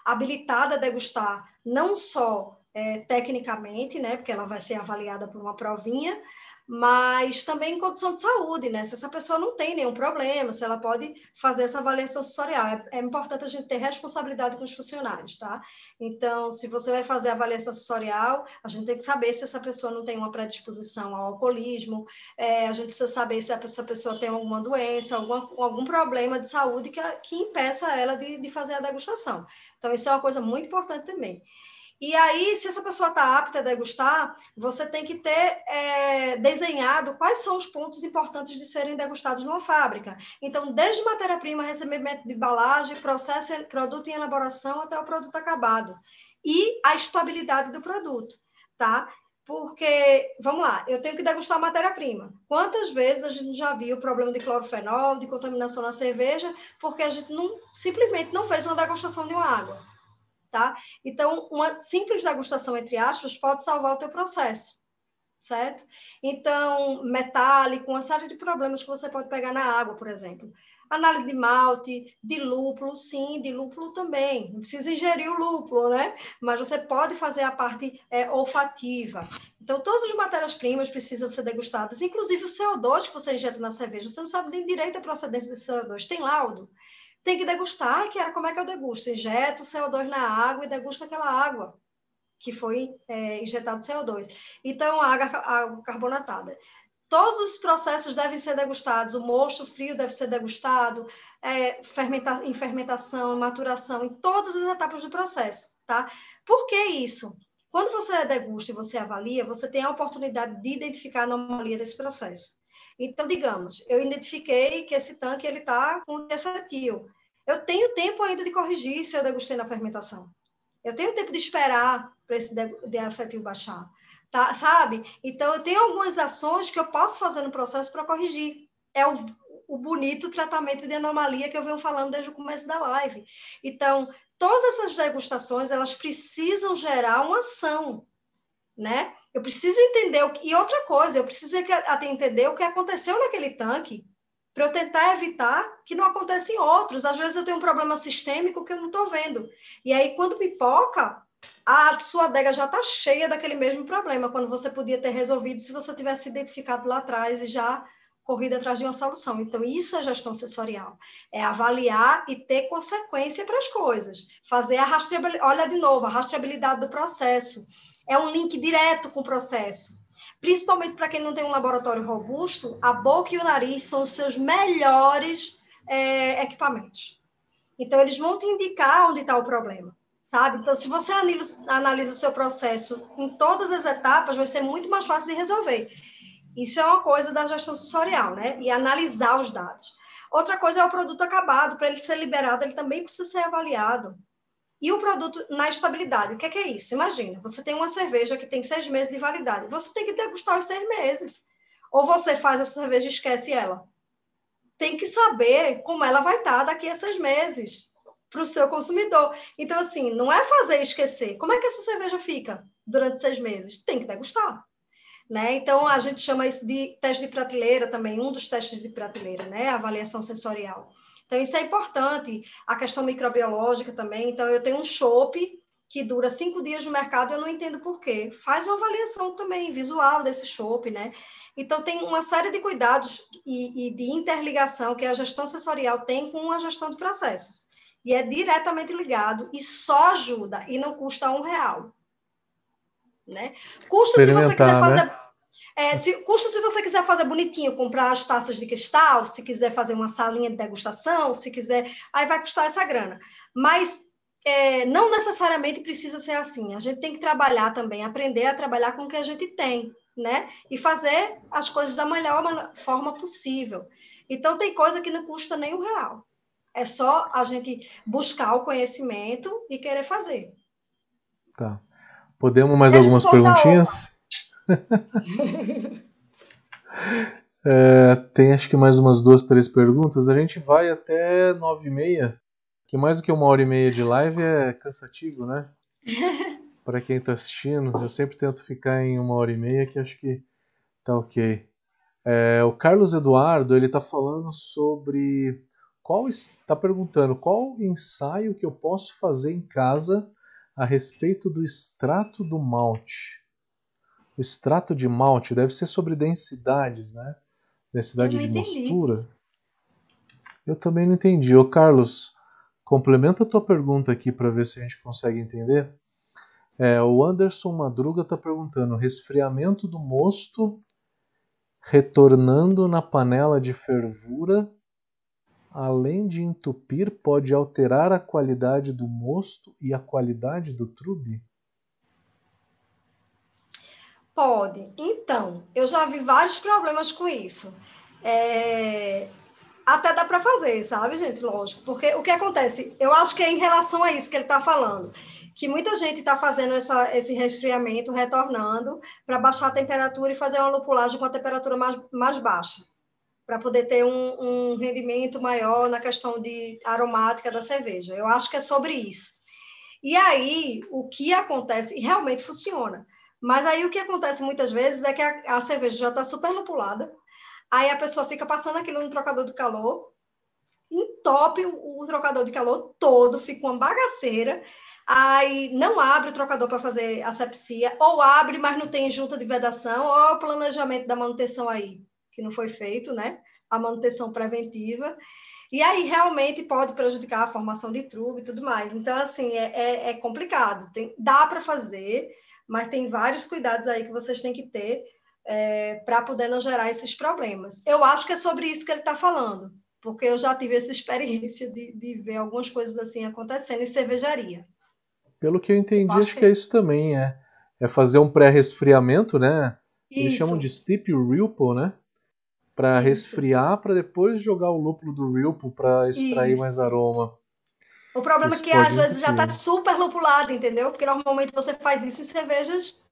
habilitada a degustar não só é, tecnicamente, né, porque ela vai ser avaliada por uma provinha, mas também em condição de saúde, né? Se essa pessoa não tem nenhum problema, se ela pode fazer essa avaliação sensorial. É, é, importante a gente ter responsabilidade com os funcionários, tá? Então, se você vai fazer a avaliação sensorial, a gente tem que saber se essa pessoa não tem uma predisposição ao alcoolismo, é, a gente precisa saber se essa pessoa tem alguma doença, alguma, algum problema de saúde que, que impeça ela de, de fazer a degustação. Então, isso é uma coisa muito importante também. E aí, se essa pessoa está apta a degustar, você tem que ter é, desenhado quais são os pontos importantes de serem degustados numa fábrica. Então, desde matéria-prima, recebimento de embalagem, processo, produto em elaboração até o produto acabado. E a estabilidade do produto, tá? Porque, vamos lá, eu tenho que degustar matéria-prima. Quantas vezes a gente já viu o problema de clorofenol, de contaminação na cerveja, porque a gente não, simplesmente não fez uma degustação de uma água tá? Então, uma simples degustação, entre aspas, pode salvar o teu processo, certo? Então, metálico, uma série de problemas que você pode pegar na água, por exemplo. Análise de malte, de lúpulo, sim, de lúpulo também. Não precisa ingerir o lúpulo, né? Mas você pode fazer a parte é, olfativa. Então, todas as matérias-primas precisam ser degustadas, inclusive o CO2 que você injeta na cerveja. Você não sabe nem direito a procedência desse CO2. Tem laudo? Tem que degustar, que era como é que eu degusto? Injeto CO2 na água e degusto aquela água que foi é, injetado CO2. Então, a água, água carbonatada. Todos os processos devem ser degustados. O mosto frio deve ser degustado, é, fermenta, em fermentação, maturação, em todas as etapas do processo, tá? Por que isso? Quando você degusta e você avalia, você tem a oportunidade de identificar a anomalia desse processo. Então, digamos, eu identifiquei que esse tanque ele está com acetil eu tenho tempo ainda de corrigir se eu degustei na fermentação. Eu tenho tempo de esperar para esse deacetil baixar, tá? sabe? Então, eu tenho algumas ações que eu posso fazer no processo para corrigir. É o, o bonito tratamento de anomalia que eu venho falando desde o começo da live. Então, todas essas degustações, elas precisam gerar uma ação, né? Eu preciso entender, o, e outra coisa, eu preciso até entender o que aconteceu naquele tanque para eu tentar evitar que não aconteça em outros. Às vezes eu tenho um problema sistêmico que eu não estou vendo. E aí, quando pipoca, a sua adega já está cheia daquele mesmo problema, quando você podia ter resolvido se você tivesse identificado lá atrás e já corrido atrás de uma solução. Então, isso é gestão sensorial. É avaliar e ter consequência para as coisas. Fazer a rastreabilidade. Olha de novo, a rastreabilidade do processo. É um link direto com o processo. Principalmente para quem não tem um laboratório robusto, a boca e o nariz são os seus melhores é, equipamentos. Então, eles vão te indicar onde está o problema, sabe? Então, se você analisa, o seu processo em todas as etapas, vai ser muito mais fácil de resolver. Isso é uma coisa da gestão sensorial, né? E analisar os dados. Outra coisa é o produto acabado. Para ele ser liberado, ele também precisa ser avaliado. E o produto na estabilidade. O que é, que é isso? Imagina, você tem uma cerveja que tem seis meses de validade. Você tem que degustar os seis meses. Ou você faz a cerveja e esquece ela. Tem que saber como ela vai estar daqui a seis meses. para o seu consumidor. Então, assim, não é fazer esquecer. Como é que essa cerveja fica durante seis meses? Tem que degustar. Né? Então, a gente chama isso de teste de prateleira também, um dos testes de prateleira, né? Avaliação sensorial. Então, isso é importante. A questão microbiológica também. Então, eu tenho um chopp que dura cinco dias no mercado, eu não entendo por quê. Faz uma avaliação também visual desse chopp, né? Então, tem uma série de cuidados e, e, de interligação que a gestão sensorial tem com a gestão de processos. E é diretamente ligado e só ajuda, e não custa um real. Né? Custa se você quiser fazer. Né? É, se, custa se você quiser fazer bonitinho, comprar as taças de cristal, se quiser fazer uma salinha de degustação, se quiser, aí vai custar essa grana. Mas é, não necessariamente precisa ser assim. A gente tem que trabalhar também, aprender a trabalhar com o que a gente tem, né? E fazer as coisas da melhor forma possível. Então, tem coisa que não custa nem um real. É só a gente buscar o conhecimento e querer fazer. Tá. Podemos mais Deixa algumas perguntinhas? é, tem acho que mais umas duas, três perguntas. A gente vai até nove e meia, que mais do que uma hora e meia de live é cansativo, né? Para quem está assistindo, eu sempre tento ficar em uma hora e meia, que acho que tá ok. É, o Carlos Eduardo ele está falando sobre qual está perguntando qual ensaio que eu posso fazer em casa a respeito do extrato do malte. O extrato de malte deve ser sobre densidades, né? Densidade de mostura. Eu também não entendi. Ô Carlos, complementa a tua pergunta aqui para ver se a gente consegue entender. É, o Anderson Madruga está perguntando: resfriamento do mosto retornando na panela de fervura além de entupir, pode alterar a qualidade do mosto e a qualidade do trube? Pode. Então, eu já vi vários problemas com isso. É... Até dá para fazer, sabe, gente? Lógico. Porque o que acontece? Eu acho que é em relação a isso que ele está falando. Que muita gente está fazendo essa, esse resfriamento, retornando, para baixar a temperatura e fazer uma lupulagem com a temperatura mais, mais baixa para poder ter um, um, rendimento maior na questão de aromática da cerveja. Eu acho que é sobre isso. E aí, o que acontece, e realmente funciona, mas aí o que acontece muitas vezes é que a, a cerveja já está super lupulada, aí a pessoa fica passando aquilo no trocador de calor, entope o, o trocador de calor todo, fica uma bagaceira, aí não abre o trocador para fazer asepsia, ou abre, mas não tem junta de vedação, ou o planejamento da manutenção aí que não foi feito, né? A manutenção preventiva. E aí realmente pode prejudicar a formação de trubo e tudo mais. Então, assim, é, é, é complicado. Tem, dá para fazer, mas tem vários cuidados aí que vocês têm que ter é, para poder não gerar esses problemas. Eu acho que é sobre isso que ele está falando, porque eu já tive essa experiência de, de ver algumas coisas assim acontecendo em cervejaria. Pelo que eu entendi, eu acho, acho que, que é isso também, é, é fazer um pré-resfriamento, né? Eles chamam de steep ripple, né? para resfriar, para depois jogar o lúpulo do Ripple para extrair Isso. mais aroma. O problema isso é que às vezes já está super lupulado, entendeu? Porque normalmente você faz isso em cervejas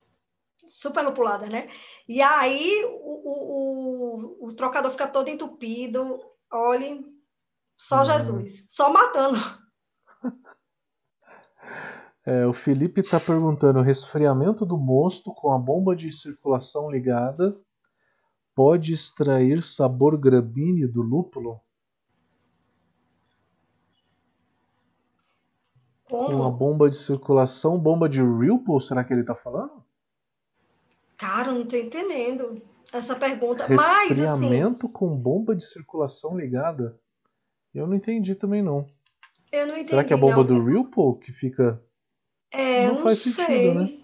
super lupuladas, né? E aí o, o, o, o trocador fica todo entupido. Olhe, só hum. Jesus, só matando. É, o Felipe está perguntando: resfriamento do mosto com a bomba de circulação ligada pode extrair sabor gramíneo do lúpulo? Como? Uma bomba de circulação, bomba de Ripple, será que ele está falando? Cara, não estou entendendo essa pergunta. Resfriamento Mas, assim, com bomba de circulação ligada? Eu não entendi também não. Eu não entendi. Será que é a bomba não. do Ripple que fica? É, não, não faz sei. sentido, né?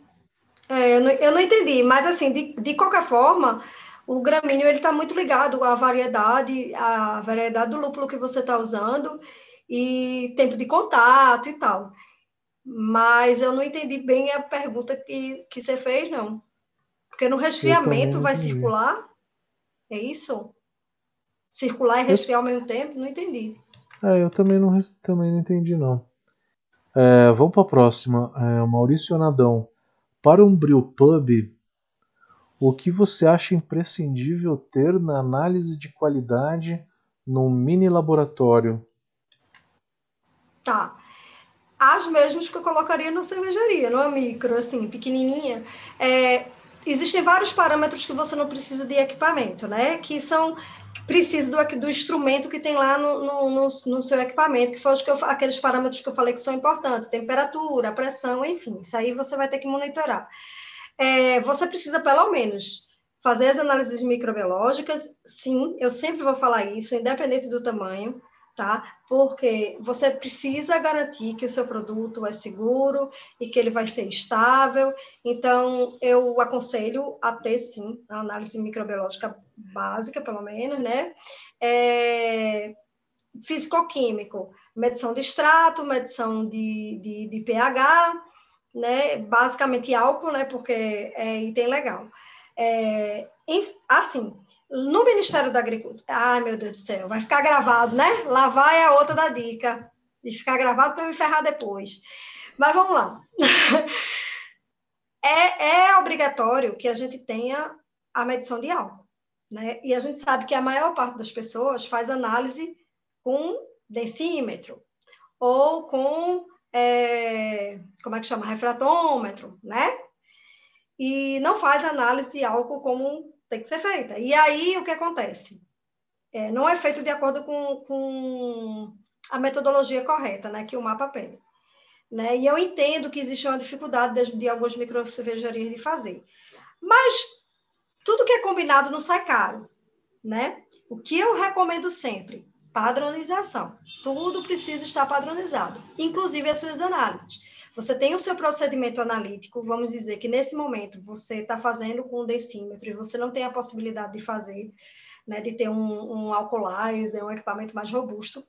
É, eu, não, eu não entendi, mas assim, de, de qualquer forma, o gramíneo ele está muito ligado à variedade, à variedade do lúpulo que você está usando e tempo de contato e tal. Mas eu não entendi bem a pergunta que, que você fez, não. Porque no resfriamento vai circular? É isso? Circular e resfriar ao mesmo tempo? Não entendi. É, eu também não, também não entendi, não. É, vamos para a próxima. É, Maurício Nadão. Para um brewpub, o que você acha imprescindível ter na análise de qualidade num mini laboratório? Tá. as mesmas que eu colocaria na cervejaria, numa micro, assim, pequenininha. É, existem vários parâmetros que você não precisa de equipamento, né? Que são precisa do, do instrumento que tem lá no, no, no, no seu equipamento, que foram aqueles parâmetros que eu falei que são importantes, temperatura, pressão, enfim, isso aí você vai ter que monitorar. É, você precisa, pelo menos, fazer as análises microbiológicas, sim, eu sempre vou falar isso, independente do tamanho, tá? Porque você precisa garantir que o seu produto é seguro e que ele vai ser estável. Então, eu aconselho a ter, sim, a análise microbiológica básica, pelo menos, né? É, Físico-químico, medição de extrato, medição de, de, de, pH, né? Basicamente álcool, né? Porque é item legal. É, assim, no Ministério da Agricultura. Ai, meu Deus do céu, vai ficar gravado, né? Lá vai a outra da dica. De ficar gravado para me ferrar depois. Mas vamos lá. É, é obrigatório que a gente tenha a medição de álcool. Né? E a gente sabe que a maior parte das pessoas faz análise com densímetro ou com, é, como é que chama, refratômetro, né? E não faz análise de álcool como tem que ser feita. E aí, o que acontece? É, não é feito de acordo com, com a metodologia correta, né, que o mapa pede. Né? E eu entendo que existe uma dificuldade de, de algumas microcervejarias de fazer. Mas tudo que é combinado não sai caro, né? O que eu recomendo sempre? Padronização. Tudo precisa estar padronizado, inclusive as suas análises. Você tem o seu procedimento analítico, vamos dizer que nesse momento você está fazendo com um decímetro e você não tem a possibilidade de fazer, né, de ter um, um alcoolizer, um equipamento mais robusto.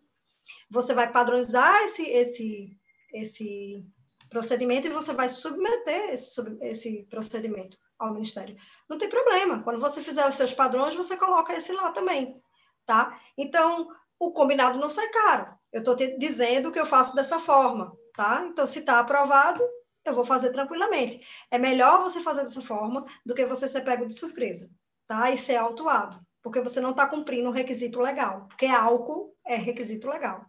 Você vai padronizar esse, esse, esse procedimento e você vai submeter esse, esse procedimento ao Ministério. Não tem problema. Quando você fizer os seus padrões, você coloca esse lá também, tá? Então, o combinado não sai caro. Eu estou dizendo que eu faço dessa forma tá? Então, se está aprovado, eu vou fazer tranquilamente. É melhor você fazer dessa forma do que você ser pego de surpresa, tá? E ser autuado, porque você não está cumprindo um requisito legal, porque álcool é requisito legal.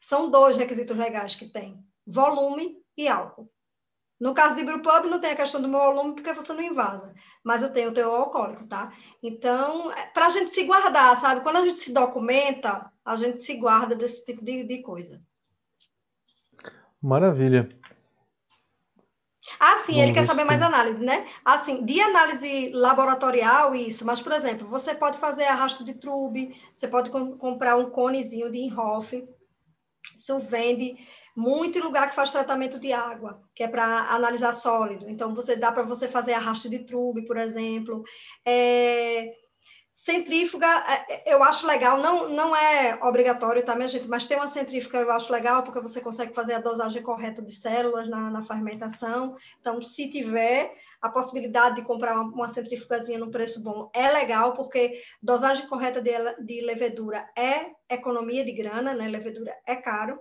São dois requisitos legais que tem: volume e álcool. No caso de Brewpub, não tem a questão do meu volume, porque você não invasa. Mas eu tenho o teor alcoólico, tá? Então, é para a gente se guardar, sabe? Quando a gente se documenta, a gente se guarda desse tipo de, de coisa. Maravilha. Ah, sim, ele quer saber mais análise, né? Assim, de análise laboratorial, isso, mas, por exemplo, você pode fazer arrasto de trube, você pode com, comprar um conezinho de Inhofe, isso vende muito em lugar que faz tratamento de água, que é para analisar sólido. Então, você dá para você fazer arrasto de trube, por exemplo. É, Centrífuga, é, é, eu acho legal, não, não é obrigatório, tá, minha gente? Mas ter uma centrífuga eu acho legal, porque você consegue fazer a dosagem correta de células na, na fermentação. Então, se tiver a possibilidade de comprar uma, uma centrífugazinha no preço bom, é legal, porque dosagem correta de, de levedura é economia de grana, né? Levedura é caro.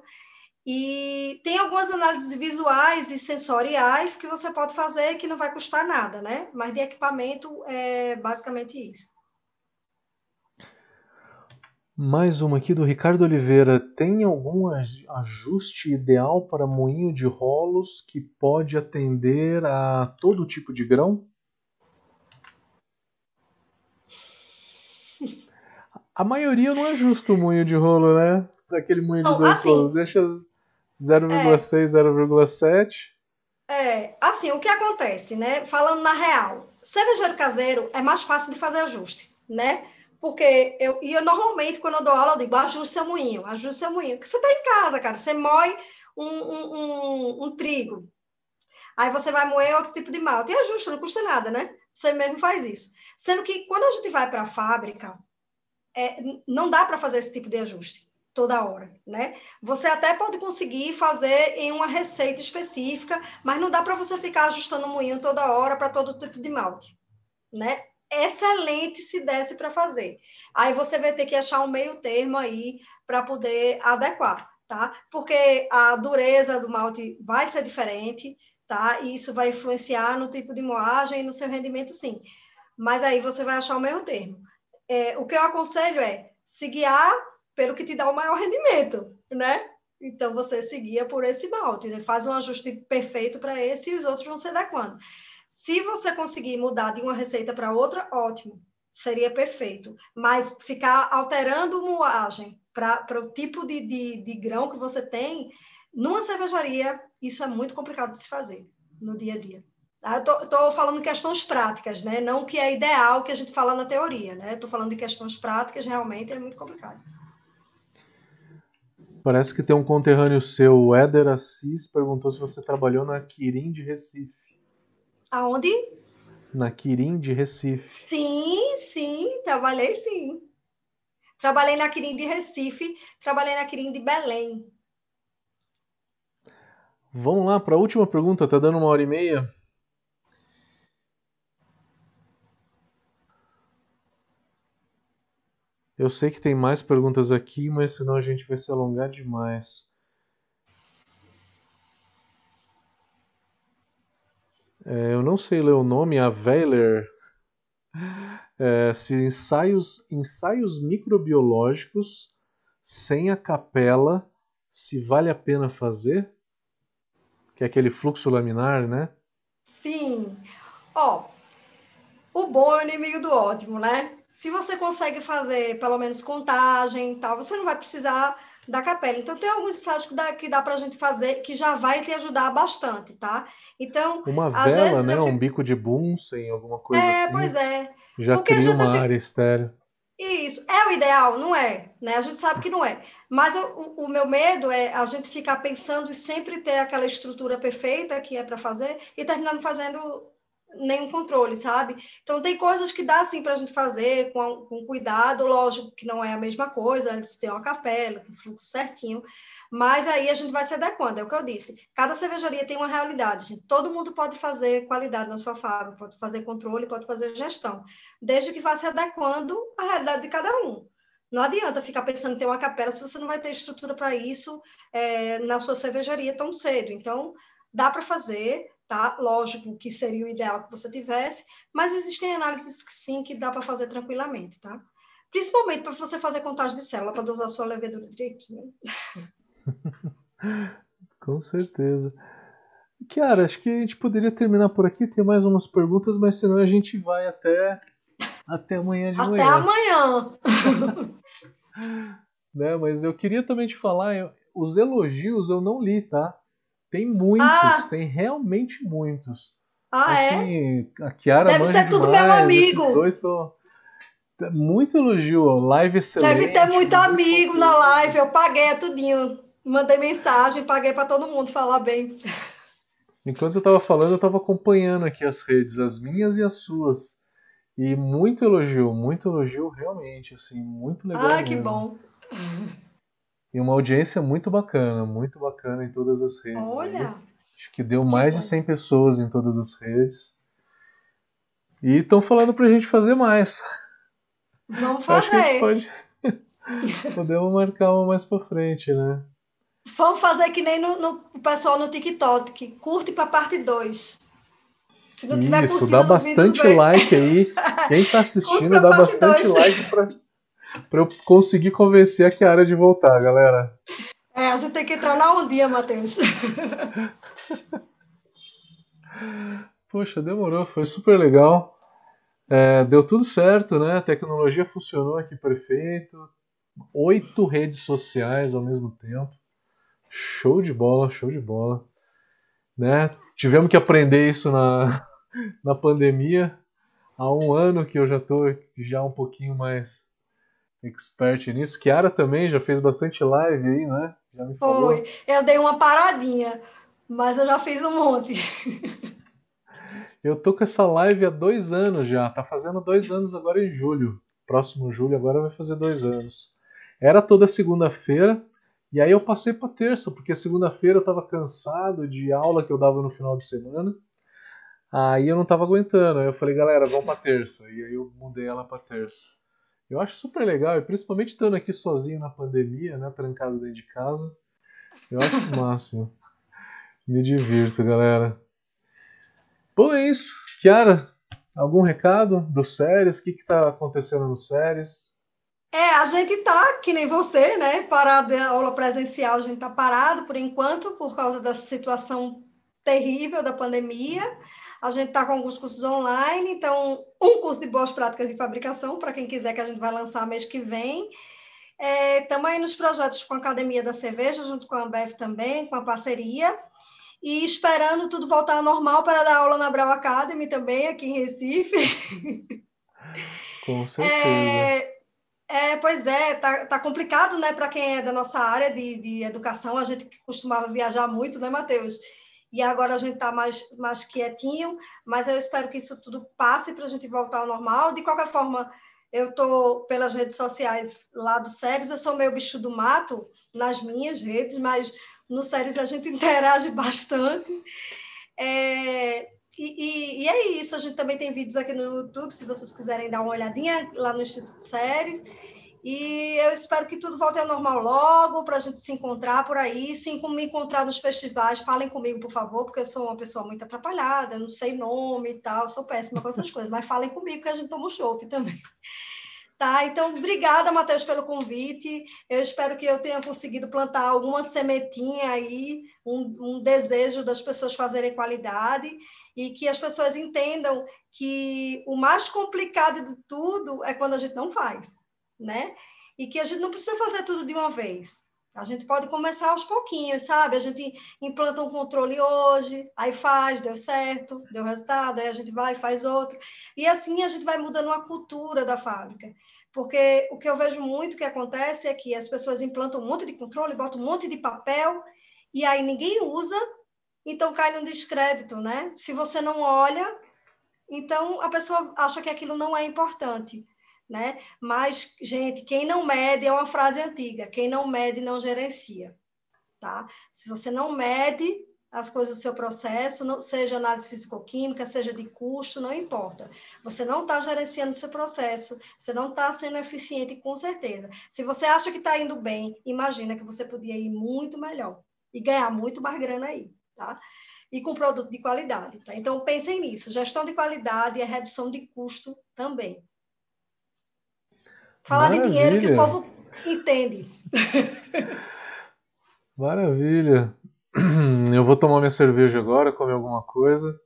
E tem algumas análises visuais e sensoriais que você pode fazer que não vai custar nada, né? Mas de equipamento é basicamente isso. Mais uma aqui do Ricardo Oliveira. Tem algum ajuste ideal para moinho de rolos que pode atender a todo tipo de grão? A maioria não ajusta o moinho de rolo, né? Daquele moinho de dois assim, rolos. Deixa 0,6, é, 0,7. É, assim, o que acontece, né? Falando na real, cervejeiro caseiro é mais fácil de fazer ajuste, né? Porque eu, e eu normalmente, quando eu dou aula, eu digo, ajuste seu moinho, ajuste seu moinho. Porque você está em casa, cara, você moe um, um, um, um, trigo. Aí você vai moer outro tipo de malte. E ajusta, não custa nada, né? Você mesmo faz isso. Sendo que quando a gente vai para a fábrica, é, não dá para fazer esse tipo de ajuste toda hora, né? Você até pode conseguir fazer em uma receita específica, mas não dá para você ficar ajustando o moinho toda hora para todo tipo de malte, né? Excelente se desse para fazer. Aí você vai ter que achar um meio termo aí para poder adequar, tá? Porque a dureza do malte vai ser diferente, tá? E isso vai influenciar no tipo de moagem e no seu rendimento, sim. Mas aí você vai achar o meio termo. É, o que eu aconselho é se guiar pelo que te dá o maior rendimento, né? Então você seguia por esse malte, né? faz um ajuste perfeito para esse e os outros vão se adequando. Se você conseguir mudar de uma receita para outra, ótimo, seria perfeito. Mas ficar alterando moagem para o tipo de, de, de grão que você tem, numa cervejaria, isso é muito complicado de se fazer no dia a dia. Ah, Estou falando questões práticas, né? Não que é ideal que a gente fala na teoria, né? Estou falando de questões práticas, realmente é muito complicado. Parece que tem um conterrâneo seu, o Éder Assis, perguntou se você trabalhou na Quirim de Recife. Aonde? Na Quirim de Recife. Sim, sim, trabalhei sim. Trabalhei na Quirim de Recife, trabalhei na Quirim de Belém. Vamos lá para a última pergunta, tá dando uma hora e meia. Eu sei que tem mais perguntas aqui, mas senão a gente vai se alongar demais. É, eu não sei ler o nome, a Weiler. É, se ensaios, ensaios microbiológicos sem a capela, se vale a pena fazer? Que é aquele fluxo laminar, né? Sim. Ó, o bom é o inimigo do ótimo, né? se você consegue fazer pelo menos contagem e tal, você não vai precisar da capela. Então, tem alguns ensaios que dá, que dá para a gente fazer que já vai te ajudar bastante, tá? Então, uma vela, né? Fico... Um bico de Bunsen, alguma coisa é, assim. É, pois é. Já Porque cria uma área estéreo. Isso, é o ideal, não é? Né? A gente sabe que não é. Mas eu, o, o, meu medo é a gente ficar pensando e sempre ter aquela estrutura perfeita que é para fazer e terminando fazendo nenhum controle, sabe? Então tem coisas que dá sim para a gente fazer com, com cuidado, lógico que não é a mesma coisa, de ter uma capela, com fluxo certinho, mas aí a gente vai se adequando, é o que eu disse. Cada cervejaria tem uma realidade, gente. Todo mundo pode fazer qualidade na sua fábrica, pode fazer controle, pode fazer gestão, desde que vá se adequando à realidade de cada um. Não adianta ficar pensando em ter uma capela se você não vai ter estrutura para isso é, na sua cervejaria tão cedo. Então, dá para fazer, tá? Lógico que seria o ideal que você tivesse, mas existem análises que sim, que dá para fazer tranquilamente, tá? Principalmente para você fazer contagem de célula, para dosar sua levedura direitinho. Com certeza. Kiara, acho que a gente poderia terminar por aqui. Tem mais umas perguntas, mas senão a gente vai até, até amanhã de até manhã. Até amanhã! né, mas eu queria também te falar, eu, os elogios eu não li, tá? Tem muitos, ah. tem realmente muitos. Ah, é? assim, é? A Kiara Deve ser tudo demais, meu amigo. Esses dois são. Muito elogio, live excelente. Deve ter muito amigo na live. Eu paguei tudinho. Mandei mensagem, paguei para todo mundo falar bem. Enquanto você estava falando, eu estava acompanhando aqui as redes, as minhas e as suas. E muito elogio, muito elogio realmente, assim, muito legal. Ah, mesmo. que bom. E uma audiência muito bacana, muito bacana em todas as redes. Olha! Aí. Acho que deu mais de 100 pessoas em todas as redes. E estão falando pra gente fazer mais. Vamos fazer. Acho que a gente pode. Podemos marcar uma mais pra frente, né? Vamos fazer que nem no, no pessoal no TikTok, que curte pra parte 2. Isso, dá bastante vídeo, like aí. Quem tá assistindo, dá bastante dois. like pra, para eu conseguir convencer a Kiara de voltar, galera. É, a gente tem que entrar lá um dia, Matheus. Poxa, demorou, foi super legal. É, deu tudo certo, né? A tecnologia funcionou aqui perfeito. Oito redes sociais ao mesmo tempo. Show de bola, show de bola. Né? Tivemos que aprender isso na, na pandemia. Há um ano que eu já estou já um pouquinho mais expert nisso. Kiara também já fez bastante live aí, né? Já me falou. Foi. Eu dei uma paradinha, mas eu já fiz um monte. eu tô com essa live há dois anos já. Tá fazendo dois anos agora em julho. Próximo julho agora vai fazer dois anos. Era toda segunda-feira. E aí eu passei para terça, porque segunda-feira eu estava cansado de aula que eu dava no final de semana. Aí eu não estava aguentando. Aí eu falei, galera, vamos para terça. E aí eu mudei ela para terça. Eu acho super legal, e principalmente estando aqui sozinho na pandemia, né, trancado dentro de casa. Eu acho o máximo. Me divirto, galera. Bom, é isso. Kiara, algum recado do séries? O que está acontecendo no séries? É, a gente tá, que nem você, né? Parado a aula presencial, a gente tá parado por enquanto, por causa da situação terrível da pandemia. A gente está com alguns cursos online, então, um curso de boas práticas de fabricação, para quem quiser, que a gente vai lançar mês que vem. Estamos é, aí nos projetos com a Academia da Cerveja, junto com a Ambev também, com a parceria. E esperando tudo voltar ao normal para dar aula na Brau Academy também, aqui em Recife. Com certeza. É, é, pois é, tá, tá complicado, né, para quem é da nossa área de, de educação, a gente costumava viajar muito, né, Matheus? E agora a gente está mais, mais quietinho, mas eu espero que isso tudo passe para a gente voltar ao normal. De qualquer forma, eu estou pelas redes sociais lá do Séries, eu sou meio bicho do mato nas minhas redes, mas no Séries a gente interage bastante. É, e, e, e, é isso, a gente também tem vídeos aqui no YouTube, se vocês quiserem dar uma olhadinha lá no Instituto Séries. E eu espero que tudo volte ao normal logo, para a gente se encontrar por aí. Sim, como me encontrar nos festivais, falem comigo, por favor, porque eu sou uma pessoa muito atrapalhada, não sei nome e tal, sou péssima com essas coisas, mas falem comigo que a gente toma um chopp também. Tá, então, obrigada, Matheus, pelo convite. Eu espero que eu tenha conseguido plantar alguma sementinha aí, um, um, desejo das pessoas fazerem qualidade e que as pessoas entendam que o mais complicado de tudo é quando a gente não faz, né? E que a gente não precisa fazer tudo de uma vez. A gente pode começar aos pouquinhos, sabe? A gente implanta um controle hoje, aí faz, deu certo, deu resultado, aí a gente vai faz outro. E assim a gente vai mudando a cultura da fábrica. Porque o que eu vejo muito que acontece é que as pessoas implantam um monte de controle, botam um monte de papel, e aí ninguém usa, então cai no descrédito, né? Se você não olha, então a pessoa acha que aquilo não é importante né? Mas, gente, quem não mede é uma frase antiga, quem não mede não gerencia, tá? Se você não mede as coisas do seu processo, não, seja análise físico-química, seja de custo, não importa. Você não está gerenciando seu processo, você não está sendo eficiente, com certeza. Se você acha que está indo bem, imagina que você podia ir muito melhor e ganhar muito mais grana aí, tá? E com produto de qualidade, tá? Então, pensem nisso. Gestão de qualidade e redução de custo também. Falar Maravilha. de dinheiro que o povo entende. Maravilha. Eu vou tomar minha cerveja agora, comer alguma coisa.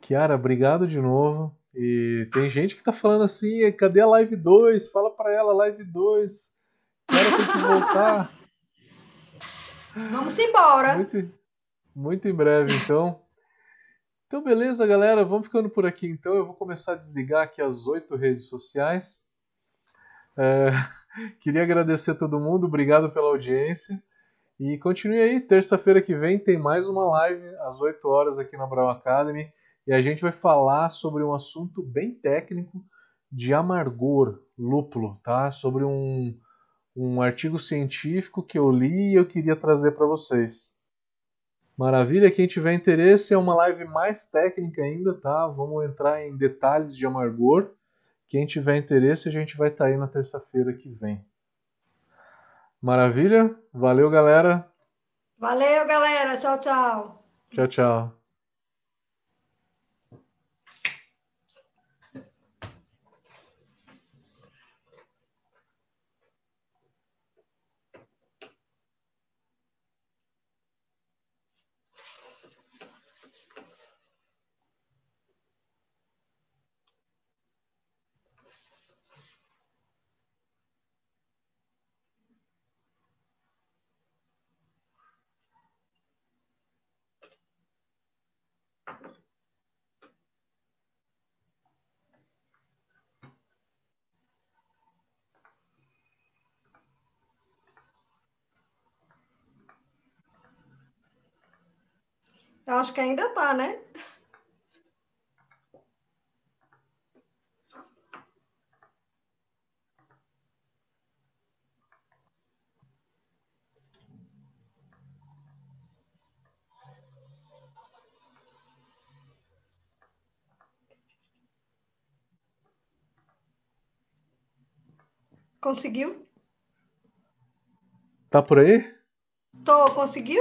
Kiara, obrigado de novo. E tem gente que tá falando assim, cadê a live 2? Fala para ela, live 2. Kiara tem que voltar. Vamos embora. Muito, muito em breve, então. Então, beleza, galera. Vamos ficando por aqui, então. Eu vou começar a desligar aqui as oito redes sociais. É, queria agradecer a todo mundo, obrigado pela audiência. E continue aí, terça-feira que vem tem mais uma live às 8 horas aqui na Brau Academy. E a gente vai falar sobre um assunto bem técnico de amargor, lúpulo, tá? Sobre um, um artigo científico que eu li e eu queria trazer para vocês. Maravilha, quem tiver interesse é uma live mais técnica ainda, tá? Vamos entrar em detalhes de amargor. Quem tiver interesse, a gente vai estar tá aí na terça-feira que vem. Maravilha? Valeu, galera. Valeu, galera. Tchau, tchau. Tchau, tchau. Eu acho que ainda tá, né? Conseguiu? Tá por aí? Tô, conseguiu?